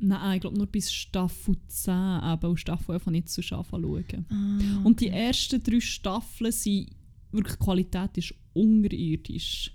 Nein, ich glaube nur bis Staffel 10, aber und Staffel 11 habe ich nicht zu schaffen schauen. Ah, Und die ersten drei Staffeln sind, wirklich die Qualität ist unterirdisch.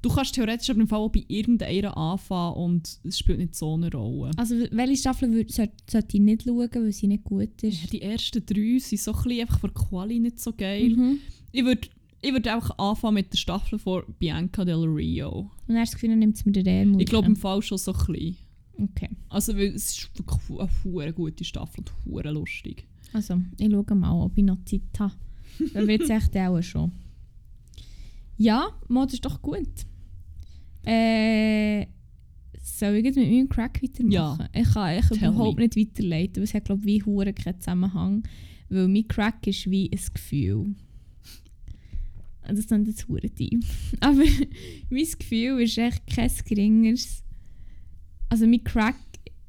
Du kannst theoretisch aber im Fall auch bei irgendeiner anfangen und es spielt nicht so eine Rolle. Also welche Staffel sollte ich nicht schauen, weil sie nicht gut Ja, ist? die ersten drei sind so ein bisschen einfach von der Quali nicht so geil. Mhm. Ich würde ich würd einfach anfangen mit der Staffel von Bianca Del Rio. Und hast du das Gefühl, nimmt es mir den Ärmel. Ich glaube im Fall schon so ein bisschen. Okay. Also weil es ist wirklich eine hure gute Staffel und hure lustig. Also, ich schaue mal, ob ich noch Zeit habe. Dann wird es echt auch schon. Ja, Mod ist doch gut. Äh, soll ich jetzt mit meinem Crack weitermachen? Ja. Ich kann echt überhaupt me. nicht weiterleiten, weil es hat, glaube wie hure keinen Zusammenhang. Weil mein Crack ist wie ein Gefühl. Das ist dann das hure Team. Aber mein Gefühl ist echt kein geringeres. Also mein Crack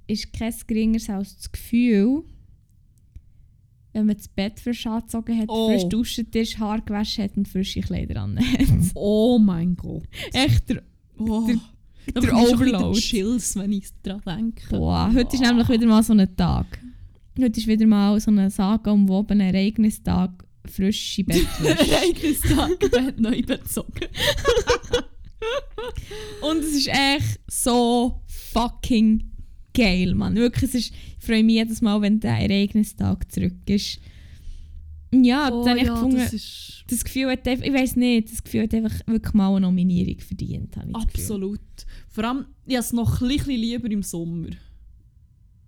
ist kein geringeres als das Gefühl, wenn man das Bett frisch angezogen hat, Oh. frisch duschen ist, Haar gewaschen hat und frische Kleider an hat. Oh mein Gott. Echt der Oh. Der- Da der bekomme ich ein Overload. Chills, wenn ich daran denke. Boah, heute ist nämlich wieder mal so ein Tag. Heute ist wieder mal so ein sagenumwobener Ereignistag, frische Bettwäsche. Ereignistag, Bett neu bezogen. Und es ist echt so fucking geil, Mann. Wirklich, es ist, ich freue mich jedes Mal, wenn der Ereignistag zurück ist. Ja, Oh, dann habe ich ja, gefunden, das das, Gefühl hat einfach, ich weiß nicht, das Gefühl hat einfach wirklich mal eine Nominierung verdient. Absolut. Vor allem, ich habe es noch ein bisschen lieber im Sommer.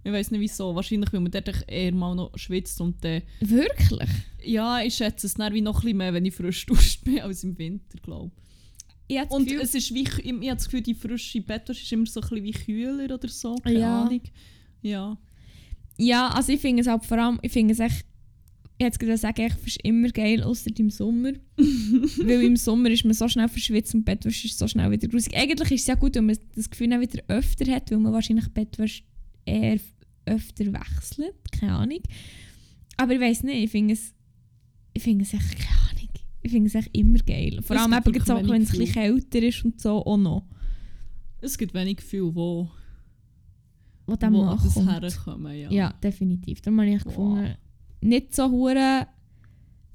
Ich weiß nicht wieso. Wahrscheinlich, weil man dort eher mal noch schwitzt und dann... Wirklich? Ja, ich schätze es dann wie noch ein bisschen mehr, wenn ich frisch duscht bin, als im Winter, glaube Ich Und Gefühl, es ist wie, ich habe das Gefühl, die frische Bettwäsche ist immer so ein bisschen wie kühler oder so. Keine Ja. Ahnung. Ja. Ja, also ich finde es halt vor allem, ich finde es echt, ich hätte gerade sagen, ich finde es immer geil, außer im Sommer. Weil im Sommer ist man so schnell verschwitzt und Bettwäsche ist so schnell wieder grusig. Eigentlich ist es ja gut, wenn man das Gefühl dann wieder öfter hat, weil man wahrscheinlich Bettwäsche eher öfter wechselt, keine Ahnung. Aber ich weiß nicht, ich finde es, ich finde es echt, ich finde es echt immer geil. Vor Es allem eben auch, wenn es ein bisschen kälter ist und so, auch noch. Es gibt wenig Gefühle, wo, wo mal an das herkommen. Ja. Ja, definitiv. Darum habe ich Wow. gefunden, nicht so hure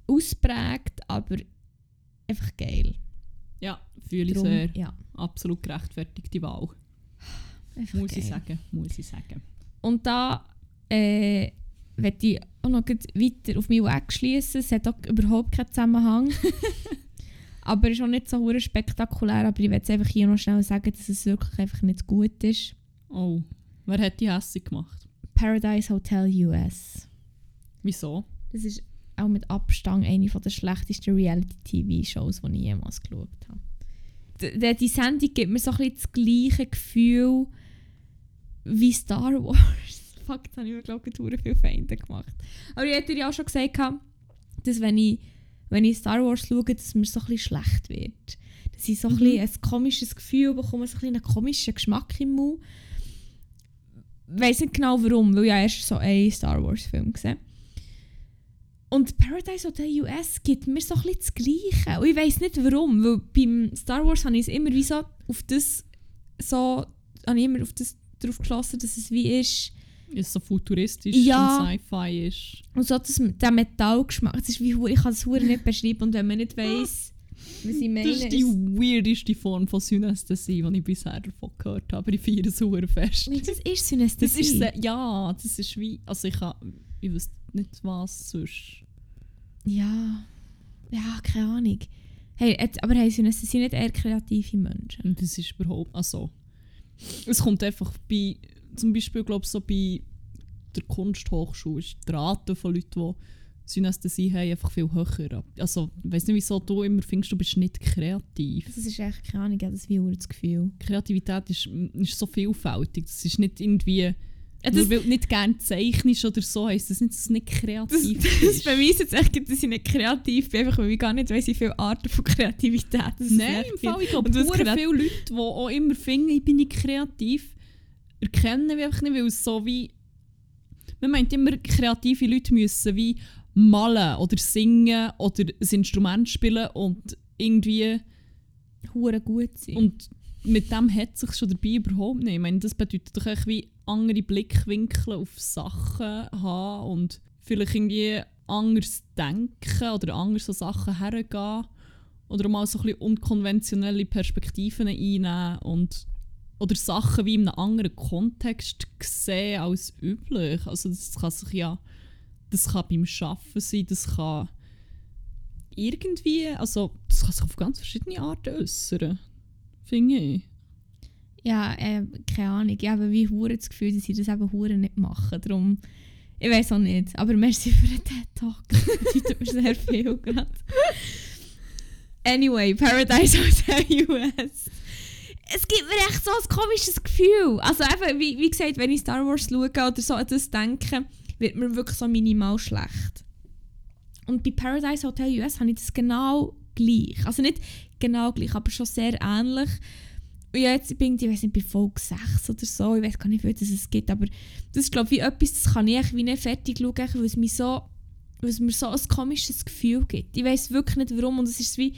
ausprägt, aber einfach geil. ja fühle ich Drum, sehr. ja, Absolut gerechtfertigte Wahl. einfach Muss geil. ich sagen. Muss ich sagen. Und da äh, möchte ich auch noch weiter auf meinen Weg schließen. Es hat auch überhaupt keinen Zusammenhang. aber es ist auch nicht so spektakulär. Aber ich jetzt einfach hier noch schnell sagen, dass es wirklich einfach nicht gut ist. Oh, wer hat die hässlich gemacht? Paradise Hotel US. Wieso? Das ist auch mit Abstand eine von der schlechtesten Reality-TV-Shows, die ich jemals geschaut habe. D d- die Sendung gibt mir so ein bisschen das gleiche Gefühl wie Star Wars. Fuck, jetzt habe ich mir, glaube ich, viele Feinde gemacht. Aber ich hätte ja auch schon gesagt, dass wenn ich, wenn ich Star Wars schaue, dass mir so ein bisschen schlecht wird. Dass ich so ein, Mhm. bisschen ein komisches Gefühl bekomme, so ein bisschen einen komischen Geschmack im Mund. Ich weiß nicht genau warum, weil ich ja erst so einen Star Wars Film gesehen Und Paradise Hotel US gibt mir so ein bisschen das Gleiche. Und ich weiß nicht warum, weil beim Star Wars habe ich es immer wie so auf das so, habe ich immer auf das drauf geschlossen, dass es wie ist. Ist so futuristisch Ja. und Sci-Fi ist. Und so das, der Metallgeschmack, das ist wie, ich kann das hure nicht beschreiben und wenn man nicht weiss, was ich meine, Das ist die ist- weirdeste Form von Synästhesie, die ich bisher davon gehört habe. Aber ich feiere es sehr fest. Das ist Das Synästhesie. ist sehr, ja, das ist wie, also ich kann, ich weiß nicht was sonst. Ja, ja, keine Ahnung. Hey, aber hey, Synästhesie nicht eher kreative Menschen? Das ist überhaupt, also es kommt einfach bei, zum Beispiel glaube so bei der Kunsthochschule ist die Rate von Leuten, die Synästhesie haben, einfach viel höher. Also ich weiß nicht, wieso du immer findest, du bist nicht kreativ. Das ist echt, keine Ahnung, das wie das Gefühl. Kreativität ist, ist so vielfältig. Das ist nicht irgendwie, das- nur weil du nicht gerne zeichnest oder so, heisst das nicht, dass du nicht Das, kreativ das bist. beweist jetzt echt, dass ich nicht kreativ bin, einfach weil ich gar nicht weiss, wie viele Arten von Kreativität es Nein, echt im Fall, gibt. ich glaube, viele Leute, die auch immer finden, ich bin nicht kreativ, erkennen wir einfach nicht, weil es so wie... Man meint immer, kreative Leute müssen wie malen oder singen oder ein Instrument spielen und irgendwie... Hure gut sein. Und mit dem hat sich schon dabei überhaupt nicht. Ich meine, das bedeutet doch echt wie andere Blickwinkel auf Sachen haben und vielleicht irgendwie anders denken oder anders an Sachen hergehen oder mal so ein bisschen unkonventionelle Perspektiven einnehmen und oder Sachen wie in einem anderen Kontext sehen als üblich. Also das kann sich ja, das kann beim Schaffen sein, das kann irgendwie, also das kann sich auf ganz verschiedene Arten äußern, finde ich. Ja, äh, keine Ahnung. Ich habe wie hure das Gefühl, dass sie das eben hure nicht machen. Darum, ich weiß auch nicht. Aber merci für den TED Talk. Das bedeutet mir sehr viel gerade. Anyway, Paradise Hotel US. Es gibt mir echt so ein komisches Gefühl. Also eben, wie, wie gesagt, wenn ich Star Wars schaue oder so das denke, wird mir wirklich so minimal schlecht. Und bei Paradise Hotel US habe ich das genau gleich. Also nicht genau gleich, aber schon sehr ähnlich. Und ja, jetzt bin ich, ich weiß nicht, bei Folge 6 oder so, ich weiß gar nicht, wie viel es gibt, aber das ist, glaube ich, wie etwas, das kann ich wie nicht fertig schauen, weil es, mich so, es mir so ein komisches Gefühl gibt. Ich weiß wirklich nicht warum und es ist wie,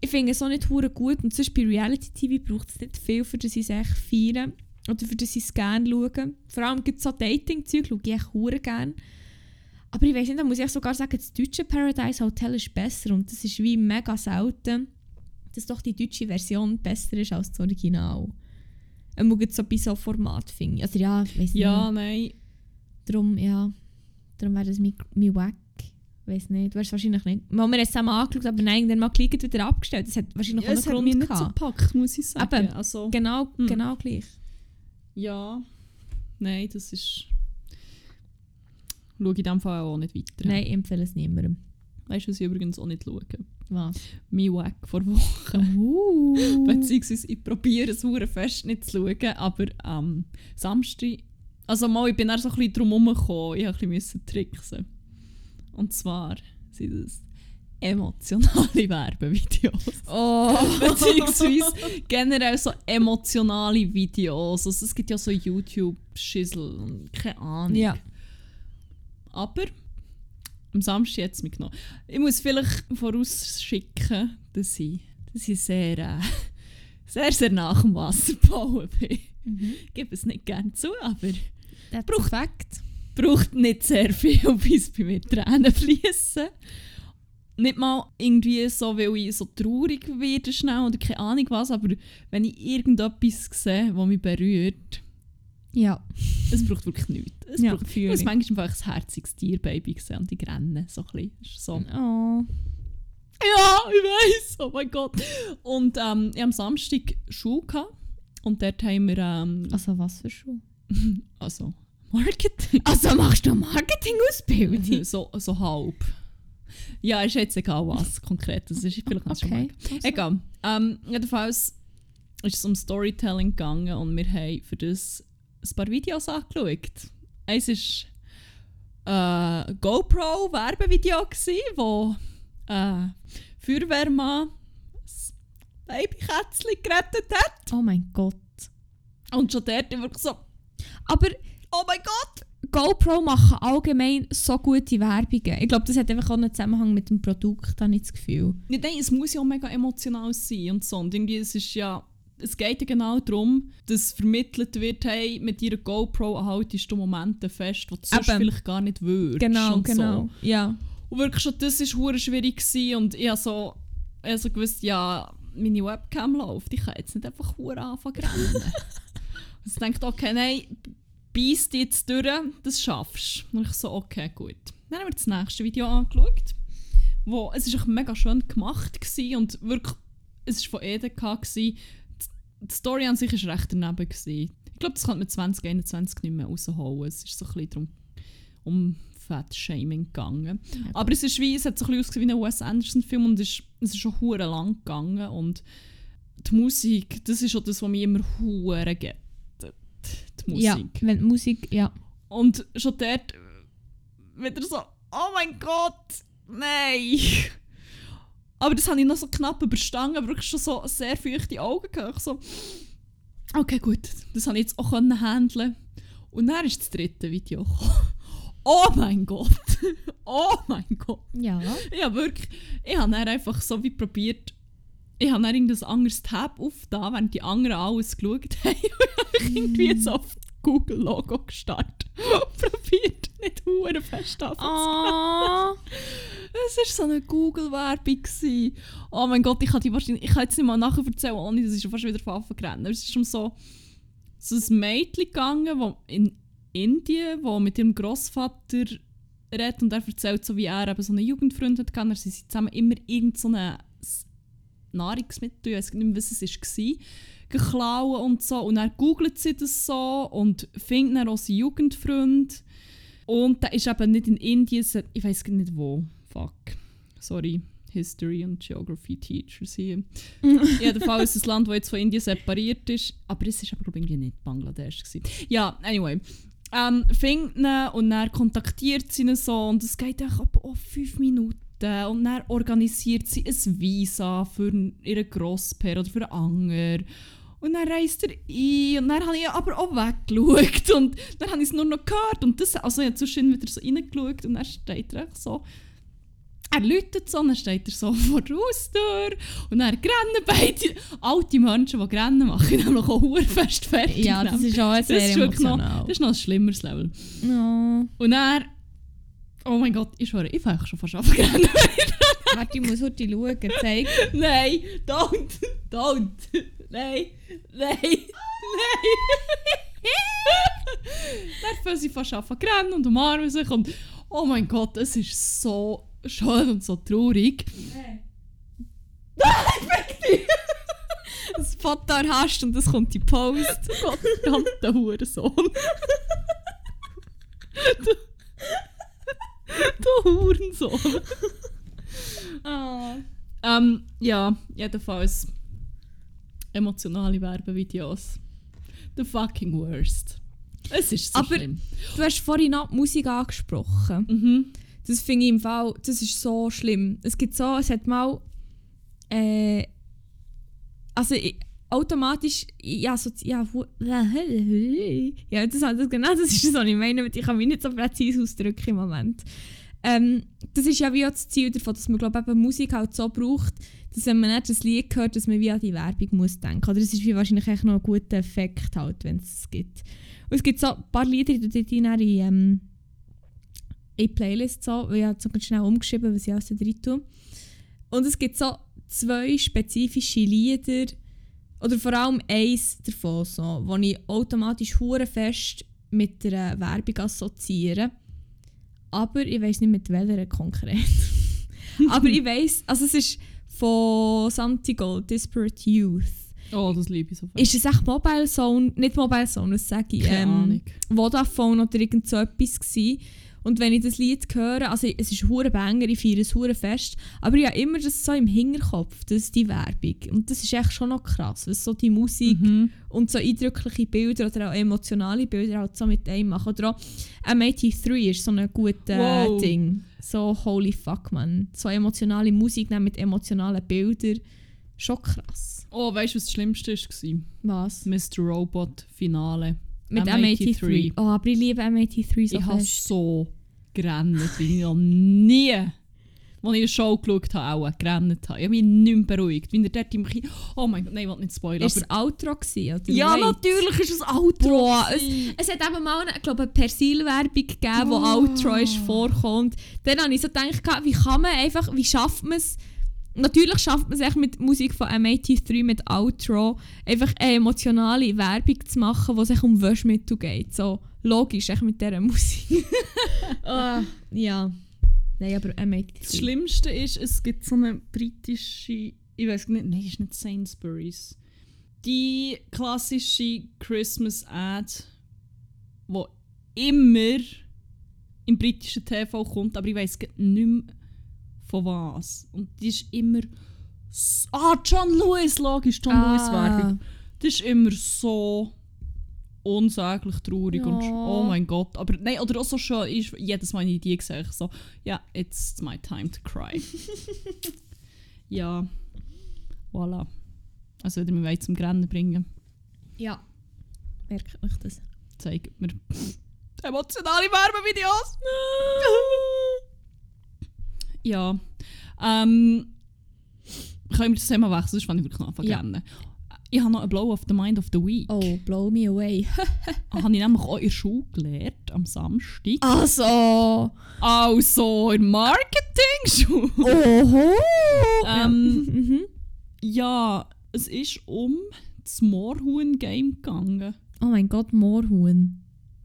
ich finde es so nicht hure gut und sonst bei Reality-TV braucht es nicht viel, für das ich es echt feiere oder für das ich es gerne schaue. Vor allem gibt es so Dating-Zeug, schaue ich echt hure gerne. Aber ich weiß nicht, da muss ich sogar sagen, das deutsche Paradise Hotel ist besser und das ist wie mega selten dass doch die deutsche Version besser ist als das Original. Und so bei so Format finde ich. Also ja, ich weiß Ja, nicht. nein. Darum, ja, darum wäre das mein, mein Wack. Weiß nicht, du hast wahrscheinlich nicht. Wir haben es zusammen angeschaut, aber nein, dann mal geklickt wieder abgestellt. Das hat wahrscheinlich Ja, auch es einen hat Grund mich nicht so gehabt. gepackt, muss ich sagen. Eben. Also, Genau, Hm. genau gleich. ja. Nein, das ist... Schaue ich in dem Fall auch nicht weiter. Nein, ich empfehle es niemandem. Weißt du, was ich übrigens auch nicht schaue? Was? Mein Wack vor Wochen. Uh. Beziehungsweise ich probiere es hure fest nicht zu schauen, aber am Samstag... Also mal, ich bin dann so ein bisschen drum herumgekommen. Ich musste ein bisschen tricksen. Und zwar sind das emotionale Werbevideos. Oh. Beziehungsweise generell so emotionale Videos. Also es gibt ja so YouTube-Schissel und keine Ahnung. Ja. Aber am Samstag hat es mich genommen. Ich muss vielleicht vorausschicken, dass ich, dass ich sehr, äh, sehr, sehr nach dem Wasser bauen bin. Mhm. Ich gebe es nicht gerne zu, aber That's Braucht- fact. Braucht nicht sehr viel, bis bei mir Tränen fließen. Nicht mal irgendwie so, weil ich so traurig werde schnell oder keine Ahnung was, aber wenn ich irgendetwas sehe, das mich berührt, Ja. es braucht wirklich nichts. Es Ja, braucht muss ich. manchmal einfach ein herziges Tierbaby sehen und die rennen so ein bisschen. So. Oh. Ja, ich weiß. Oh mein Gott. Und ähm, ich hatte am Samstag Schule gehabt. Und dort haben wir, ähm, Also was für Schule? also Marketing. Also machst du Marketing-Ausbildung? so, so halb. Ja, ist jetzt egal was konkret. Das ist vielleicht du schon Okay. merken. Egal. Ähm, jedenfalls ist es um Storytelling gegangen und wir haben für das ein paar Videos angeschaut. Eins war ein GoPro-Werbevideo, gsi, wo äh, Feuerwehrmann das Babykätzchen gerettet hat. Oh mein Gott. Und schon dort wirklich so, Aber oh mein Gott! GoPro machen allgemein so gute Werbungen. Ich glaube, das hat einfach auch einen Zusammenhang mit dem Produkt, habe ich das Gefühl. Ich denke, es muss ja auch mega emotional sein und so. Und irgendwie, es ist ja, es geht ja genau darum, dass vermittelt wird, hey, mit ihrer GoPro haltest du Momente fest, die du sonst Eben. vielleicht gar nicht würdest. Genau, genau. So. Ja. Und wirklich schon, das war schwierig gewesen und ich habe so, ich hab so gewusst, ja, meine Webcam läuft, ich kann jetzt nicht einfach anfangen rennen. und ich dachte, okay, nein, beiß dich jetzt durch, das schaffst du. Und ich so, okay, gut. Dann haben wir das nächste Video angeschaut, wo, es war mega schön gemacht gewesen und wirklich, es war von EDK. Gewesen. Die Story an sich war recht daneben. Gewesen. Ich glaube, das kann man 2021 nicht mehr rausholen. Es ist so ein bisschen darum, um Fat-Shaming gegangen. Aber es ist wie, es hat so ein bisschen ausgesehen wie ein Wes Anderson-Film und es ist, es ist schon hure lang gegangen und die Musik, das ist auch das, was mich immer hure gettet. Die Musik. Ja, wenn die Musik, ja. Und schon dort wieder so, oh mein Gott, nein! Aber das habe ich noch so knapp überstanden, aber wirklich schon so sehr feuchte Augen gehabt. So, okay, gut, das habe ich jetzt auch können handeln. Und dann ist das dritte Video gekommen. Oh mein Gott! Oh mein Gott! Ja. Ich habe wirklich, ich habe dann einfach so wie probiert, ich habe dann irgendein anderes Tab aufgetan, während die anderen alles geschaut haben. Und ich irgendwie so auf das Google-Logo gestartet und probiert, nicht hure fest. Oh. Es war so eine Google-Werbung. Oh mein Gott, ich kann die wahrscheinlich, ich kann jetzt nicht mal nachher erzählen, ohne dass ich schon fast wieder von Anfang gerannt. Es ist um so, so ein Mädchen gegangen, wo in Indien, wo mit ihrem Großvater redet und er erzählt, so wie er eben so einen Jugendfreund hat. Sie sind zusammen immer irgend so eine Nahrungsmittel, ich weiß nicht mehr, was es war, geklaut und so. Und dann googelt sie das so und findet dann auch seinen Jugendfreund. Und der ist eben nicht in Indien, ich weiß nicht wo. Fuck. Sorry. History und Geography Teachers hier. Jedenfalls ist es ein Land, das jetzt von Indien separiert ist. Aber es war aber glaub ich, nicht Bangladesch. Gewesen. Ja, anyway. Ähm, findet ihn und dann kontaktiert sie ihn so und es geht einfach ab auf fünf Minuten. Und dann organisiert sie ein Visa für ihren Grosspaar oder für einen Anger. Und dann reist er ein und dann habe ich aber auch weggeschaut und dann habe ich es nur noch gehört und das, also ich habe zwischendurch wieder so reingeschaut und dann steht er so, er läutet so und dann steht er so vor der Haustür und dann rennen beide, alte Menschen, die rennen, machen nämlich auch verdammt fest fertig. Ja, das ist auch Das sehr ist wirklich noch, emotional. das ist noch ein schlimmeres Level. Oh. Und dann, oh mein Gott, ich schwöre, ich fange schon fast abgerannt. Warte, ich muss heute schauen. Zeig. Nein, don't, don't, nein, nein, nein. Dann fangen sie fast rennen und umarmen sich und oh mein Gott, es ist so schön und so traurig. Das Foto hast und das kommt in die Post. Gott, verdammter Hurensohn. du, Hurensohn. Oh. Ähm, ja, jedenfalls emotionale Werbevideos. The fucking worst. Es ist so Aber- schlimm. Du hast vorhin noch die Musik angesprochen. Mhm. Das finde ich im Fall, das ist so schlimm. Es gibt so, es hat mal, äh, also ich, automatisch, ja, so, ja, ja, das, das, genau das ist das, was ich meine, ich kann mich nicht so präzise ausdrücken im Moment. Ähm, das ist ja wie auch das Ziel davon, dass man glaube Musik halt so braucht, dass wenn man nicht das Lied hört, dass man wie an die Werbung muss denken. Oder es ist wie wahrscheinlich echt noch ein guter Effekt halt, wenn es gibt. Und es gibt so ein paar Lieder, die dann in, ähm, in Playlist so, weil ich habe so ganz schnell umgeschrieben, was ich alles da drin. Und es gibt so zwei spezifische Lieder, oder vor allem eins davon, so, wo ich automatisch hure fest mit der Werbung assoziiere. Aber ich weiß nicht mit welcher konkret. Aber ich weiß, also es ist von Santigold, Disparate Youth. Oh, das liebe ich so fest. ist es echt Mobile Zone, nicht Mobile Zone, was sage ich, Keine ähm, Ahnung. Vodafone oder irgend so etwas gsi. Und wenn ich das Lied höre, also es ist hure Banger, ich feiere es hure fest, aber ich habe immer das so im Hinterkopf, das ist die Werbung. Und das ist echt schon noch krass, was so die Musik Mhm. und so eindrückliche Bilder oder auch emotionale Bilder halt so mit einem machen. Oder auch M83 ist so ein gutes Wow. Ding. So holy fuck, man. So emotionale Musik mit emotionalen Bildern. Schon krass. Oh, weißt du, was das Schlimmste war? Was? Mr. Robot Finale. Mit M83. Oh, aber ich liebe M83 so ich habe so gerannt, wie ich noch nie, als ich eine Show geschaut habe, auch gerannt habe. Ich habe mich nicht mehr beruhigt. Wie er dort im Kino... Oh mein Gott, nein, ich will nicht spoilern. Ist das Outro gewesen, oder? ja, natürlich ist es Outro. Boah, es, es hat eben mal eine, glaube, eine Persil-Werbung gegeben, wo Oh. Outro ist vorkommt. Dann habe ich so gedacht, wie kann man einfach, wie schafft man es? Natürlich schafft man es mit Musik von M83 mit Outro einfach eine emotionale Werbung zu machen, wo es echt um Waschmittel geht. So logisch, echt mit dieser Musik. Ah, ja. Nein, aber Das M83. Schlimmste ist, es gibt so eine britische, ich weiß nicht, nein, ist nicht Sainsbury's. Die klassische Christmas Ad, wo immer im britischen TV kommt, aber ich weiß nicht mehr von was. Und die ist immer. s- Ah, John Lewis, logisch, John Ah. Lewis Werbung. Das ist immer so unsäglich traurig und Ja. oh mein Gott. Aber nein, oder auch so schön ist, jedes Mal, wenn ich die sehe, so, ja, it's my time to cry. ja, voilà. Also wieder mich zum Grennen bringen, Ja. Merkt euch das. zeigt mir emotionale Werbevideos. ja, ähm, können wir das Thema wechseln, sonst fange ich wirklich noch an zu Ja. rennen. Ich habe noch ein Blow of the Mind of the Week. Oh, blow me away. habe ich nämlich auch in der Schule gelernt, am Samstag. Also. Also, in Marketing-Schule. Oho. Ähm, mhm. ja, es ist um das Moorhuhn-Game gegangen. Oh mein Gott, Moorhuhn.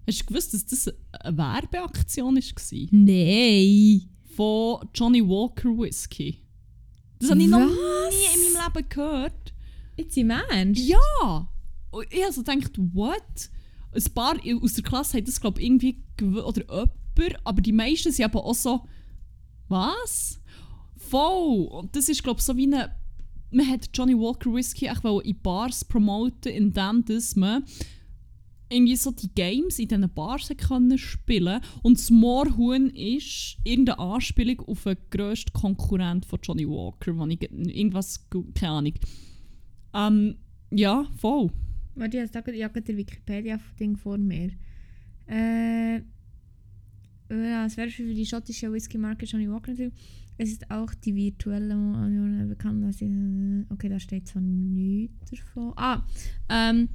Hast du gewusst, dass das eine Werbeaktion war? Nein. Von Johnny Walker Whisky. Das habe ich noch nie in meinem Leben gehört. Jetzt im Ernst? Ja! Und ich habe so gedacht, what? Ein paar aus der Klasse haben das, glaube ich, irgendwie gew- oder jemand, aber die meisten sind aber auch so, was? Voll! Und das ist, glaube ich, so wie eine. Man hat Johnny Walker Whisky wollen in Bars promoten, indem dass man irgendwie so die Games in diesen Bars können spielen und das Moorhuhn ist irgendeine Anspielung auf den grössten Konkurrent von Johnny Walker, wo ich ge- irgendwas, keine Ahnung. Ähm, ja, voll. Warte, ich habe gerade den Wikipedia-Ding vor mir. Äh, ja, es wäre für die schottische Whisky-Marke Johnny Walker natürlich. Es ist auch die virtuelle Union bekannt. Äh, okay, da steht so nichts davon. Ah, ähm,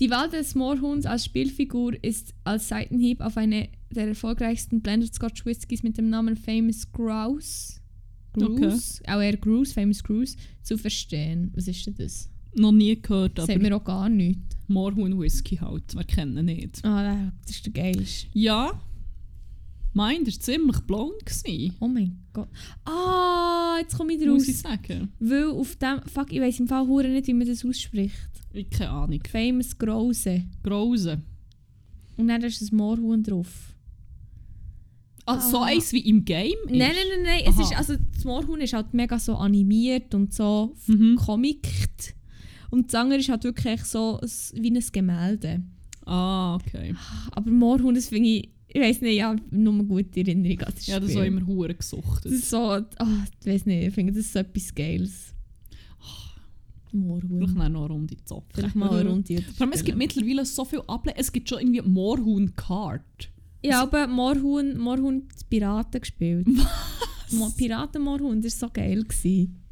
die Wahl des Moorhuhns als Spielfigur ist als Seitenhieb auf eine der erfolgreichsten Blended Scotch Whiskys mit dem Namen Famous Grouse. Grouse, auch eher Grouse, Famous Grouse, zu verstehen. Was ist denn das? Noch nie gehört, Das aber sagt mir auch gar nichts. Moorhuhn Whisky halt, wir kennen nicht. Ah, das ist der geilste. Ja, mein, der war ziemlich. Gewesen, Oh mein Gott. Ah, jetzt komme ich muss ich raus. sagen. Weil auf dem. Fuck, ich weiß im Fall hure nicht, wie man das ausspricht. Ich keine Ahnung. Famous Grose. Grause. Und dann ist ein Moorhuhn drauf. Ah, so Ah. eins wie im Game? ist? Nein, nein, nein, nein. Es ist, also, das Moorhuhn ist halt mega so animiert und so Mhm. comict. Und das andere ist halt wirklich so ein, wie ein Gemälde. Ah, okay. Aber Moorhuhn, das finde ich. Ich weiß nicht, ja, nur gute Erinnerung an das Ja, das Spiel. war immer hure gesuchtet. Das ist so. Ah, ich weiß nicht, ich finde das ist so etwas Geiles. Moorhuhn. Vielleicht noch eine Runde zocken. Vielleicht mal eine Runde. Vor allem, es gibt mittlerweile so viel Able Es gibt schon irgendwie Moorhuhn-Card. Ja, aber Moorhuhn, Moorhuhn Piraten gespielt. Mo Piraten-Moorhuhn, das war so geil. Gewesen.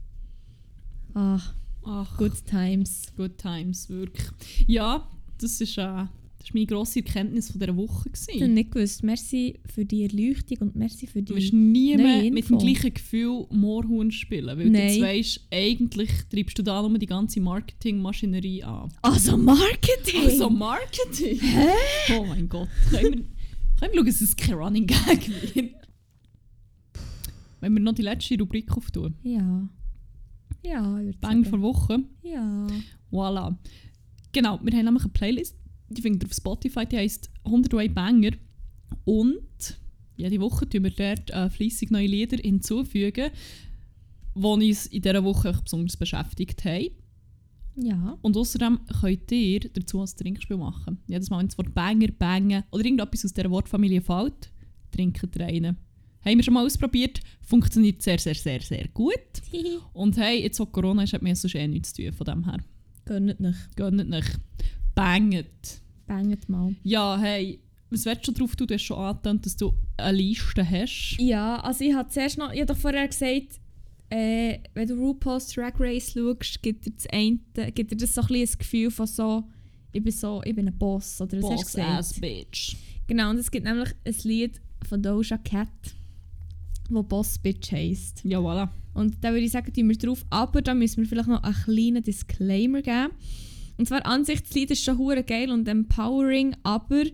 Ach, Ach, good times. good times, wirklich. Ja, das ist, äh, das ist meine grosse Erkenntnis von dieser Woche. Ich habe nicht gewusst. Merci für die Erleuchtung und merci für Du wirst die... nie mehr mit dem gleichen Gefühl Moorhuhn spielen. Weil Nein. du jetzt weisst, eigentlich treibst du da nur die ganze Marketingmaschinerie an. Also Marketing! Also Marketing? Hä? Oh mein Gott. Können wir, können wir schauen, dass es kein Running Gag wird? Wenn wir noch die letzte Rubrik auftun. Ja. Ja, ich würde Bang vor Woche. Ja. Voilà. Genau, wir haben nämlich eine Playlist, die findet ihr auf Spotify, die heisst 101 Banger. Und jede Woche tun wir dort äh, fleissig neue Lieder hinzufügen, die uns in dieser Woche besonders beschäftigt haben. Ja. Und außerdem könnt ihr dazu ein Trinkspiel machen. Jedes Mal, wenn das Wort Banger, Bangen oder irgendetwas aus dieser Wortfamilie fällt, trinkt ihr rein. Haben wir schon mal ausprobiert, funktioniert sehr, sehr, sehr, sehr gut. Und hey, jetzt wo Corona ist, hat mir sonst eh nichts zu tun von dem her. Gönnt nicht. Gönnt nicht. Banget. Banget mal. Ja, hey, was willst du drauf tun? Du hast schon angetan, dass du eine Liste hast. Ja, also ich habe zuerst noch, ich habe doch vorher gesagt, äh, wenn du RuPaul's Drag Race schaust, gibt dir das, eine, gibt dir das so ein bisschen ein Gefühl von so, ich bin so, ich bin ein Boss, oder was hast Boss du gesagt? ass bitch. Genau, und es gibt nämlich ein Lied von Doja Cat, wo Boss Bitch heisst. Ja, voilà. Und da würde ich sagen, tun wir drauf, aber da müssen wir vielleicht noch einen kleinen Disclaimer geben. Und zwar an sich, das Lied ist schon hure geil und empowering, aber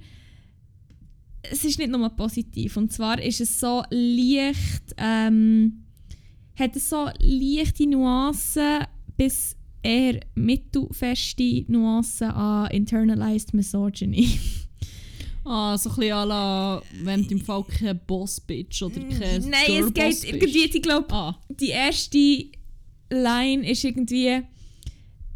es ist nicht nur positiv. Und zwar ist es so leicht, ähm, hat es so leichte Nuancen bis eher mittelfeste Nuancen an internalized misogyny. Ah, so ein bisschen à la, wenn du im Fall kein Boss-Bitch oder kein Nein, es geht irgendwie, ich glaube, Ah, die erste Line ist irgendwie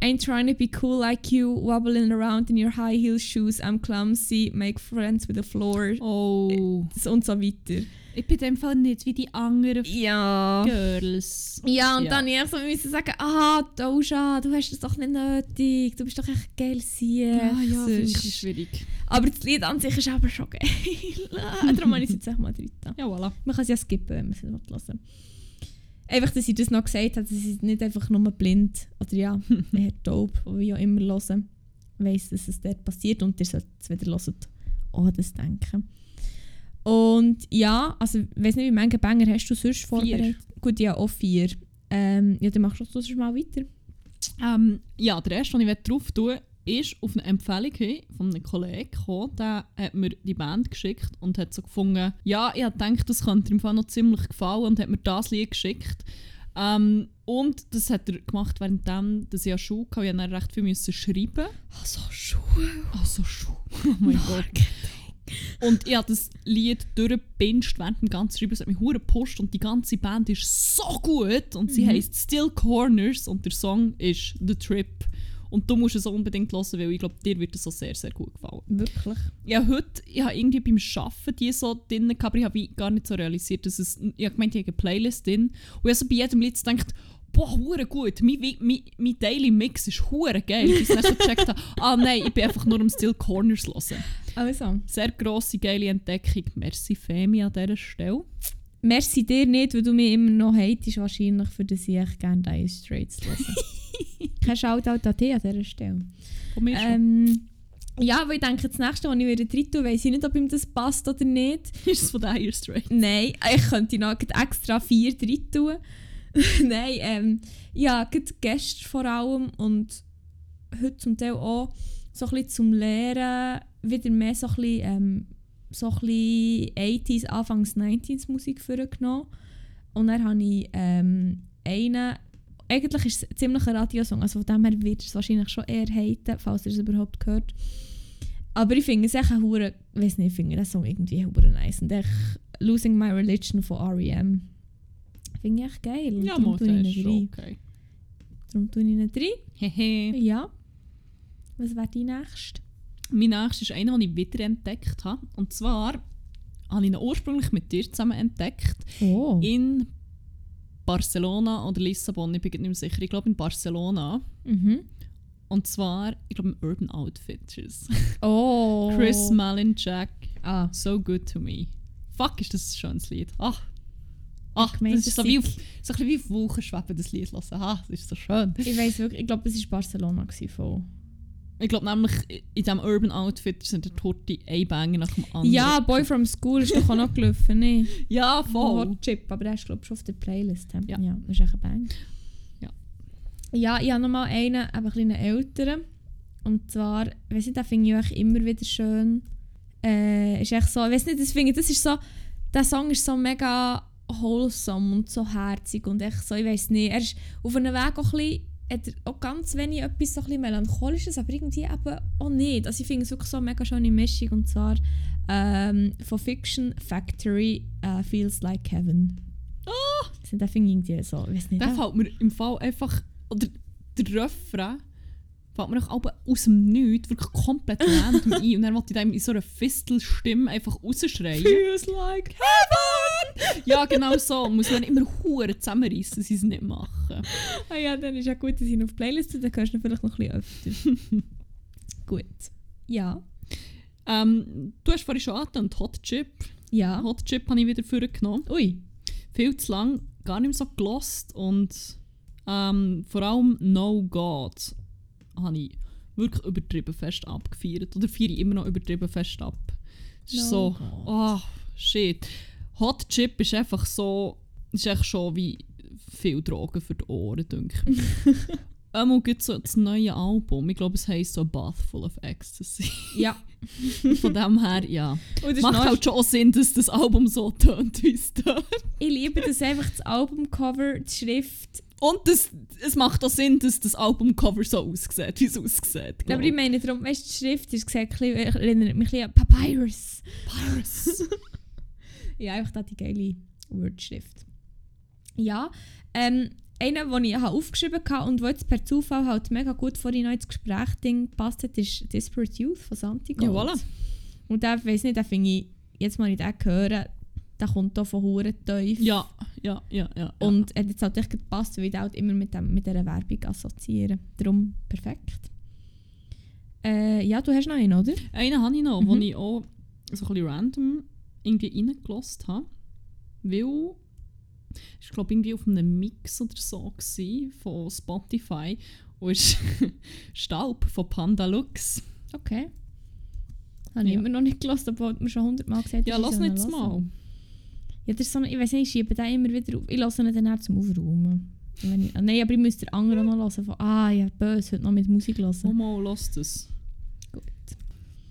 Ain't trying to be cool like you, wobbling around in your high heel shoes, I'm clumsy, make friends with the floor oh. und so weiter. Ich bin in dem Fall nicht wie die anderen Ja. Girls. Ja, und Ja. dann ich so müssen sagen, ah, Doja, du hast es doch nicht nötig, du bist doch echt geil sie. Ah, ja, finde ich ein bisschen schwierig. Aber das Lied an sich ist aber schon geil. Darum habe ich es jetzt echt mal drin. Ja, voilà. Man kann es ja skippen, wenn man es nicht hören will. Einfach, dass sie das noch gesagt hat, dass sie nicht einfach nur blind oder ja, eher taub, wie auch immer hören, weiss, dass es dort passiert und ihr sollt es wieder hören, auch das denken. Und ja, also ich weiß nicht, wie viele Banger hast du sonst vorbereitet? Gut, ja, auch vier. Ähm, ja, dann machst du sonst mal weiter. Ähm, ja, der erste, den ich drauf tun ist auf eine Empfehlung hin von einem Kollegen gekommen. Der hat mir die Band geschickt und hat so gefunden, ja, ich habe gedacht, das könnte ihm noch ziemlich gefallen und hat mir das Lied geschickt. Ähm, und das hat er gemacht, währenddem dass ich an Schule hatte. Ich musste dann recht viel müssen schreiben. Also Schuhe. Also Schule. Oh mein Gott. Und ich habe das Lied durchgepinscht während dem ganzen Schreiben. Es hat mich hure gepusht und die ganze Band ist so gut. Und sie Mhm. heisst Still Corners und der Song ist The Trip. Und du musst es unbedingt hören, weil ich glaube, dir wird es so sehr, sehr gut gefallen. Wirklich? Ja, heute, ich habe irgendwie beim Arbeiten die so drin gehabt, aber ich habe gar nicht so realisiert, dass es, ich habe gemeint, ich habe eine Playlist drin. Und ich habe so bei jedem Lied gedacht, boah, hure gut, mein, mein, mein, Daily Mix ist hure geil. Bis ich dann so gecheckt habe, ah nein, ich bin einfach nur am Still Corners hören. Also. Sehr grosse, geile Entdeckung. Merci Femi an dieser Stelle. Merci dir nicht, weil du mich immer noch hatest, wahrscheinlich, für das ich echt gerne Dire Straits höre. Kein Shoutout an dich an dieser Stelle. Von mir. Ähm, ja, weil ich denke, das nächste, was ich wieder drin tue, weiss ich nicht, ob ihm das passt oder nicht. Ist es von Dire Straits? Nein, ich könnte noch extra vier drin tun. Nein, ähm, ja, Gäste vor allem und heute zum Teil auch so ein bisschen zum Lehren wieder mehr so ein bisschen, ähm, so ein bisschen 80s, Anfangs 90s Musik vorgenommen. Und dann habe ich ähm, einen, eigentlich ist es ziemlich ein Radiosong, also von dem her wird es wahrscheinlich schon eher haten, falls ihr es überhaupt gehört. Aber ich finde es echt ein hure, ich weiß nicht, ich finde den Song irgendwie hure nice. Und echt Losing My Religion von R.E.M. Finde ich echt geil. Ja, Darum tue ich ihn okay. Darum tue ich ihn rein. Hehe. Ja. Was wäre dein nächstes? Mein nächstes ist einer, den ich wieder entdeckt habe. Und zwar habe ich ihn ursprünglich mit dir zusammen entdeckt. Oh. In Barcelona oder Lissabon, ich bin nicht mehr sicher. Ich glaube in Barcelona. Mhm. Und zwar, ich glaube im Urban Outfitters. Oh. Chris Malin Jack, Ah. So Good to Me. Fuck, ist das ein schönes Lied. Ach. Ach, Ich meine, das ist so das wie, auf, so ein bisschen wie auf Wolken schweben, das Lied hören. Ah, das ist so schön. Ich weiß wirklich, ich glaube, es war Barcelona. Voll. Ich glaube nämlich, in diesem Urban Outfitters sind der Torti ein Banger nach dem anderen. Ja, Boy from School ist doch auch noch gelaufen, ne? Ja, voll. Hot Chip, aber der ist glaube ich schon auf der Playlist. he? Ja. ja das ist echt ein Bang. Ja. Ja, ich habe noch mal einen, eben ein bisschen älteren. Und zwar, weiß nicht, den finde ich immer wieder schön. Äh, ist echt so, weiß nicht, das finde ich, das ist so, der Song ist so mega wholesome und so herzig und echt so, ich weiß nicht, er ist auf einem Weg auch ein bisschen, hat er auch ganz wenig etwas so ein melancholisches, aber irgendwie eben auch nicht. Also ich finde es wirklich so eine mega schöne Mischung und zwar ähm, von Fiction Factory äh, Feels Like Heaven. Oh! Das finde ich irgendwie so, ich weiß nicht. Ja. fällt mir im Fall einfach. Oder der Refrain fällt mir auch aus dem Nichts wirklich komplett random ein. Und dann wollte ich dem in so einer Fistelstimme einfach rausschreien. Feels like heaven! ja, genau so. Und muss man immer Huren zusammenreißen, dass sie es nicht machen. Ah ja, dann ist ja gut, dass ich ihn auf die Playlist tue, dann hörst du ihn vielleicht noch ein bisschen öfter. gut. Ja. Ähm, du hast vorhin schon angetönt, Hot Chip. Ja. Hot Chip habe ich wieder vorgenommen. Ui. Viel zu lang, gar nicht mehr so gelost und ähm, vor allem No God habe ich wirklich übertrieben fest abgefeiert. Oder feiere ich immer noch übertrieben fest ab. Es ist No so, God. oh, shit. Hot Chip ist einfach so, ist echt schon wie viel Drogen für die Ohren, denke ich. Einmal gibt so das neue Album. Ich glaube, es heisst so Bath Full of Ecstasy. Ja. Von dem her, ja. Macht halt schon Sinn, dass das Album so tönt, wie es tönt. Ich liebe das einfach, das Albumcover, die Schrift. Und das, es macht auch Sinn, dass das Albumcover so aussieht, wie es aussieht. Aber glaub ich meine, darum, weißt, du, die Schrift ist gesagt, erinnert mich ein bisschen an Papyrus. Pirates. Ja, einfach da die geile Wordschrift. Ja, ähm, einer, den ich aufgeschrieben habe und der jetzt per Zufall halt mega gut vor in ins Gespräch-Ding gepasst hat, ist Desperate Youth von Santigold. Ja, voilà. Und der, weiss nicht, den finde ich, jetzt mal ich den hören, der kommt hier von Huren tief. Ja, ja, ja, ja. ja. Und hat jetzt halt echt gepasst, weil ich halt immer mit, dem, mit dieser Werbung assoziiere. Darum perfekt. Äh, ja, du hast noch einen, oder? einen habe ich noch, Mhm. wo ich auch so ein bisschen random irgendwie reingelassen habe. Weil, ich glaube irgendwie auf einem Mix oder so gewesen, von Spotify. Und ist Staub von Panda Lux. Okay. Habe ich Ja. immer noch nicht gelassen, obwohl du mir schon hundertmal gesagt Ja, ich lass nicht hören. mal. Ja, das ist so, ich weiß nicht, ich schiebe den immer wieder auf. Ich lasse ihn dann zum Aufräumen. Ich, ah, nein, aber ich müsste den anderen noch hören. Von, ah, ja, böse, heute noch mit Musik hören. Oh mal, lass das.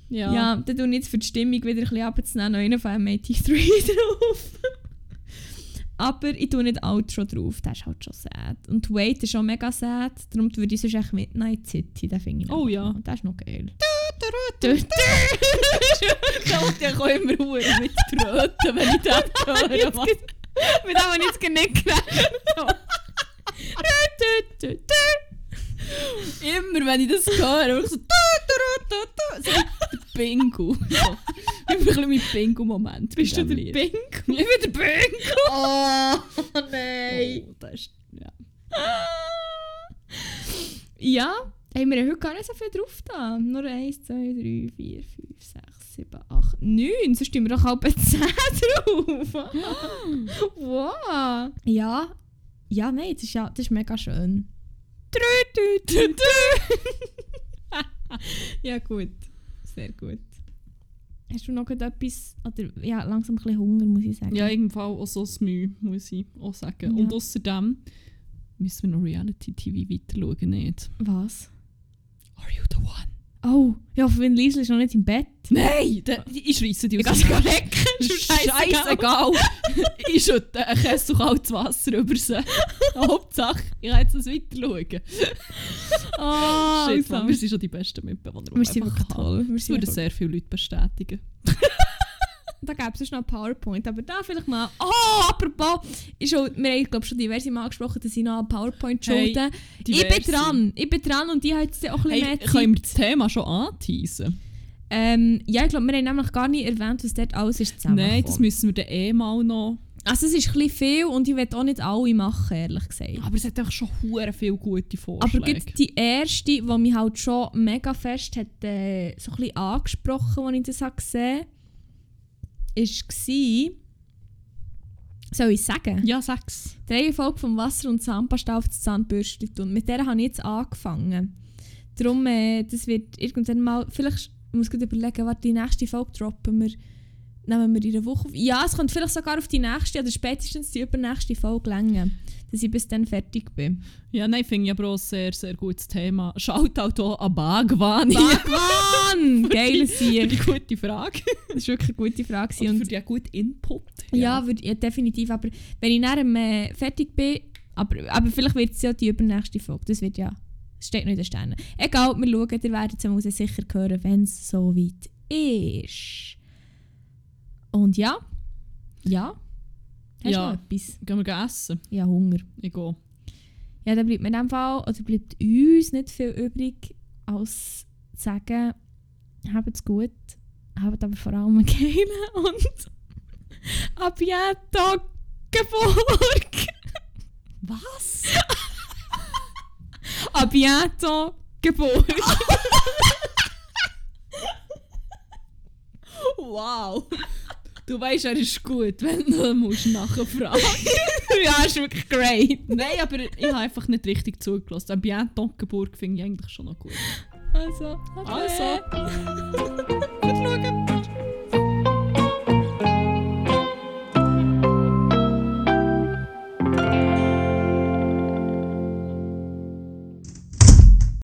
Ja. Ja, dann tue ich jetzt für die Stimmung wieder ein bisschen abzunehmen, noch einen von M83 drauf. Aber ich tue nicht Outro drauf, der ist halt schon sad. Und Wait ist schon mega sad, darum würde ich sonst echt Midnight City, den finde ich Oh ja. Der ist noch geil. Wollte ich auch immer Huren mit tröten, wenn ich das höre. Mit dem habe ich jetzt genickt. Immer wenn ich das höre, wirklich so. So der Bingo. So. Ich bin ein bisschen mein Bingo-Moment. Bist du der Lied. Pink? Ich bin der Bingo! Oh, Oh, das ist, ja. Ja, haben wir heute gar nicht so viel drauf da. Nur 1, 2, 3, 4, 5, 6, 7, 8, 9. Sonst stehen wir doch halb 10 drauf. wow. Ja. Ja, nein, das ist, ja, das ist mega schön. Ja, gut. Sehr gut. Hast du noch etwas? Oder, ja, langsam ein bisschen Hunger, muss ich sagen. Ja, irgendwann auch so das Mühe, muss ich auch sagen. Ja. Und außerdem müssen wir noch Reality-TV weiter schauen, nicht? Was? Are you the one? Oh, ja, Vin Liesel ist noch nicht im Bett. Nein! Der, ich schreisse die Ich aus dem lecken. Scheißegal! ich schütte ein und kaltes Wasser über sie. Hauptsache, ich kann jetzt das weiter schauen. Oh, Shit, Mann, wir sind schon die besten Mitbewohner. Wir sind wirklich toll. Wir Das sind würden sehr viele Leute bestätigen. Da gäbe es noch PowerPoint, aber da vielleicht mal... Oh, apropos! Wir haben, glaube schon diverse Mal gesprochen, dass ich noch PowerPoint Hey, schulde. ich bin dran. Ich bin dran und die hat jetzt auch ein bisschen Hey, mehr können wir Zeit. das Thema schon anteasen? Ähm, ja, ich glaube, wir haben nämlich gar nicht erwähnt, was dort alles ist zusammengekommen. Nein, das müssen wir dann eh mal noch. Also es ist ein viel und ich will auch nicht alle machen, ehrlich gesagt. Aber es hat einfach schon hure viele gute Vorschläge. Aber gibt's die erste, die mich halt schon mega fest hat, äh, so ein bisschen angesprochen, als ich das habe gesehen habe, war... Soll ich sagen? Ja, sechs. Die Reihenfolge vom Wasser und Zahnpasta auf das Zahnbürste tun. Mit der habe ich jetzt angefangen. Darum, äh, das wird irgendwann mal... Vielleicht ich muss ich überlegen, warte, die nächste Folge droppen wir nehmen wir in einer Woche auf. Ja, es könnte vielleicht sogar auf die nächste oder spätestens die übernächste Folge länger, dass ich bis dann fertig bin. Ja, nein, finde ich aber auch ein sehr, sehr gutes Thema. Schaut auch hier an Bagwan. Bagwan! Geil, Für Sieg. die gute Frage. Das war wirklich eine gute Frage. Und Und für die guten Input. Ja, würd, ja, definitiv. Aber wenn ich dann äh, fertig bin, aber, aber vielleicht wird es ja die übernächste Folge. Das wird ja. Es steht noch in den Sternen. Egal, wir schauen, ihr werdet es sicher hören, wenn es so weit ist. Und ja. Ja. Hast Ja. du noch etwas? Gehen wir essen? Ja, Hunger. Ich gehe. Ja, dann bleibt mir in dem Fall, oder bleibt uns nicht viel übrig, als zu sagen, habt's gut, habt aber vor allem einen geilen und ab bientôt Geburg. Was? A bientôt Geburg. Wow! Du weißt, er ist gut, wenn du musst nachher fragen ja, ist wirklich great. Nein, aber ich habe einfach nicht richtig zugelassen. Ein Bientôt Geburg finde ich eigentlich schon noch gut. Also, Also.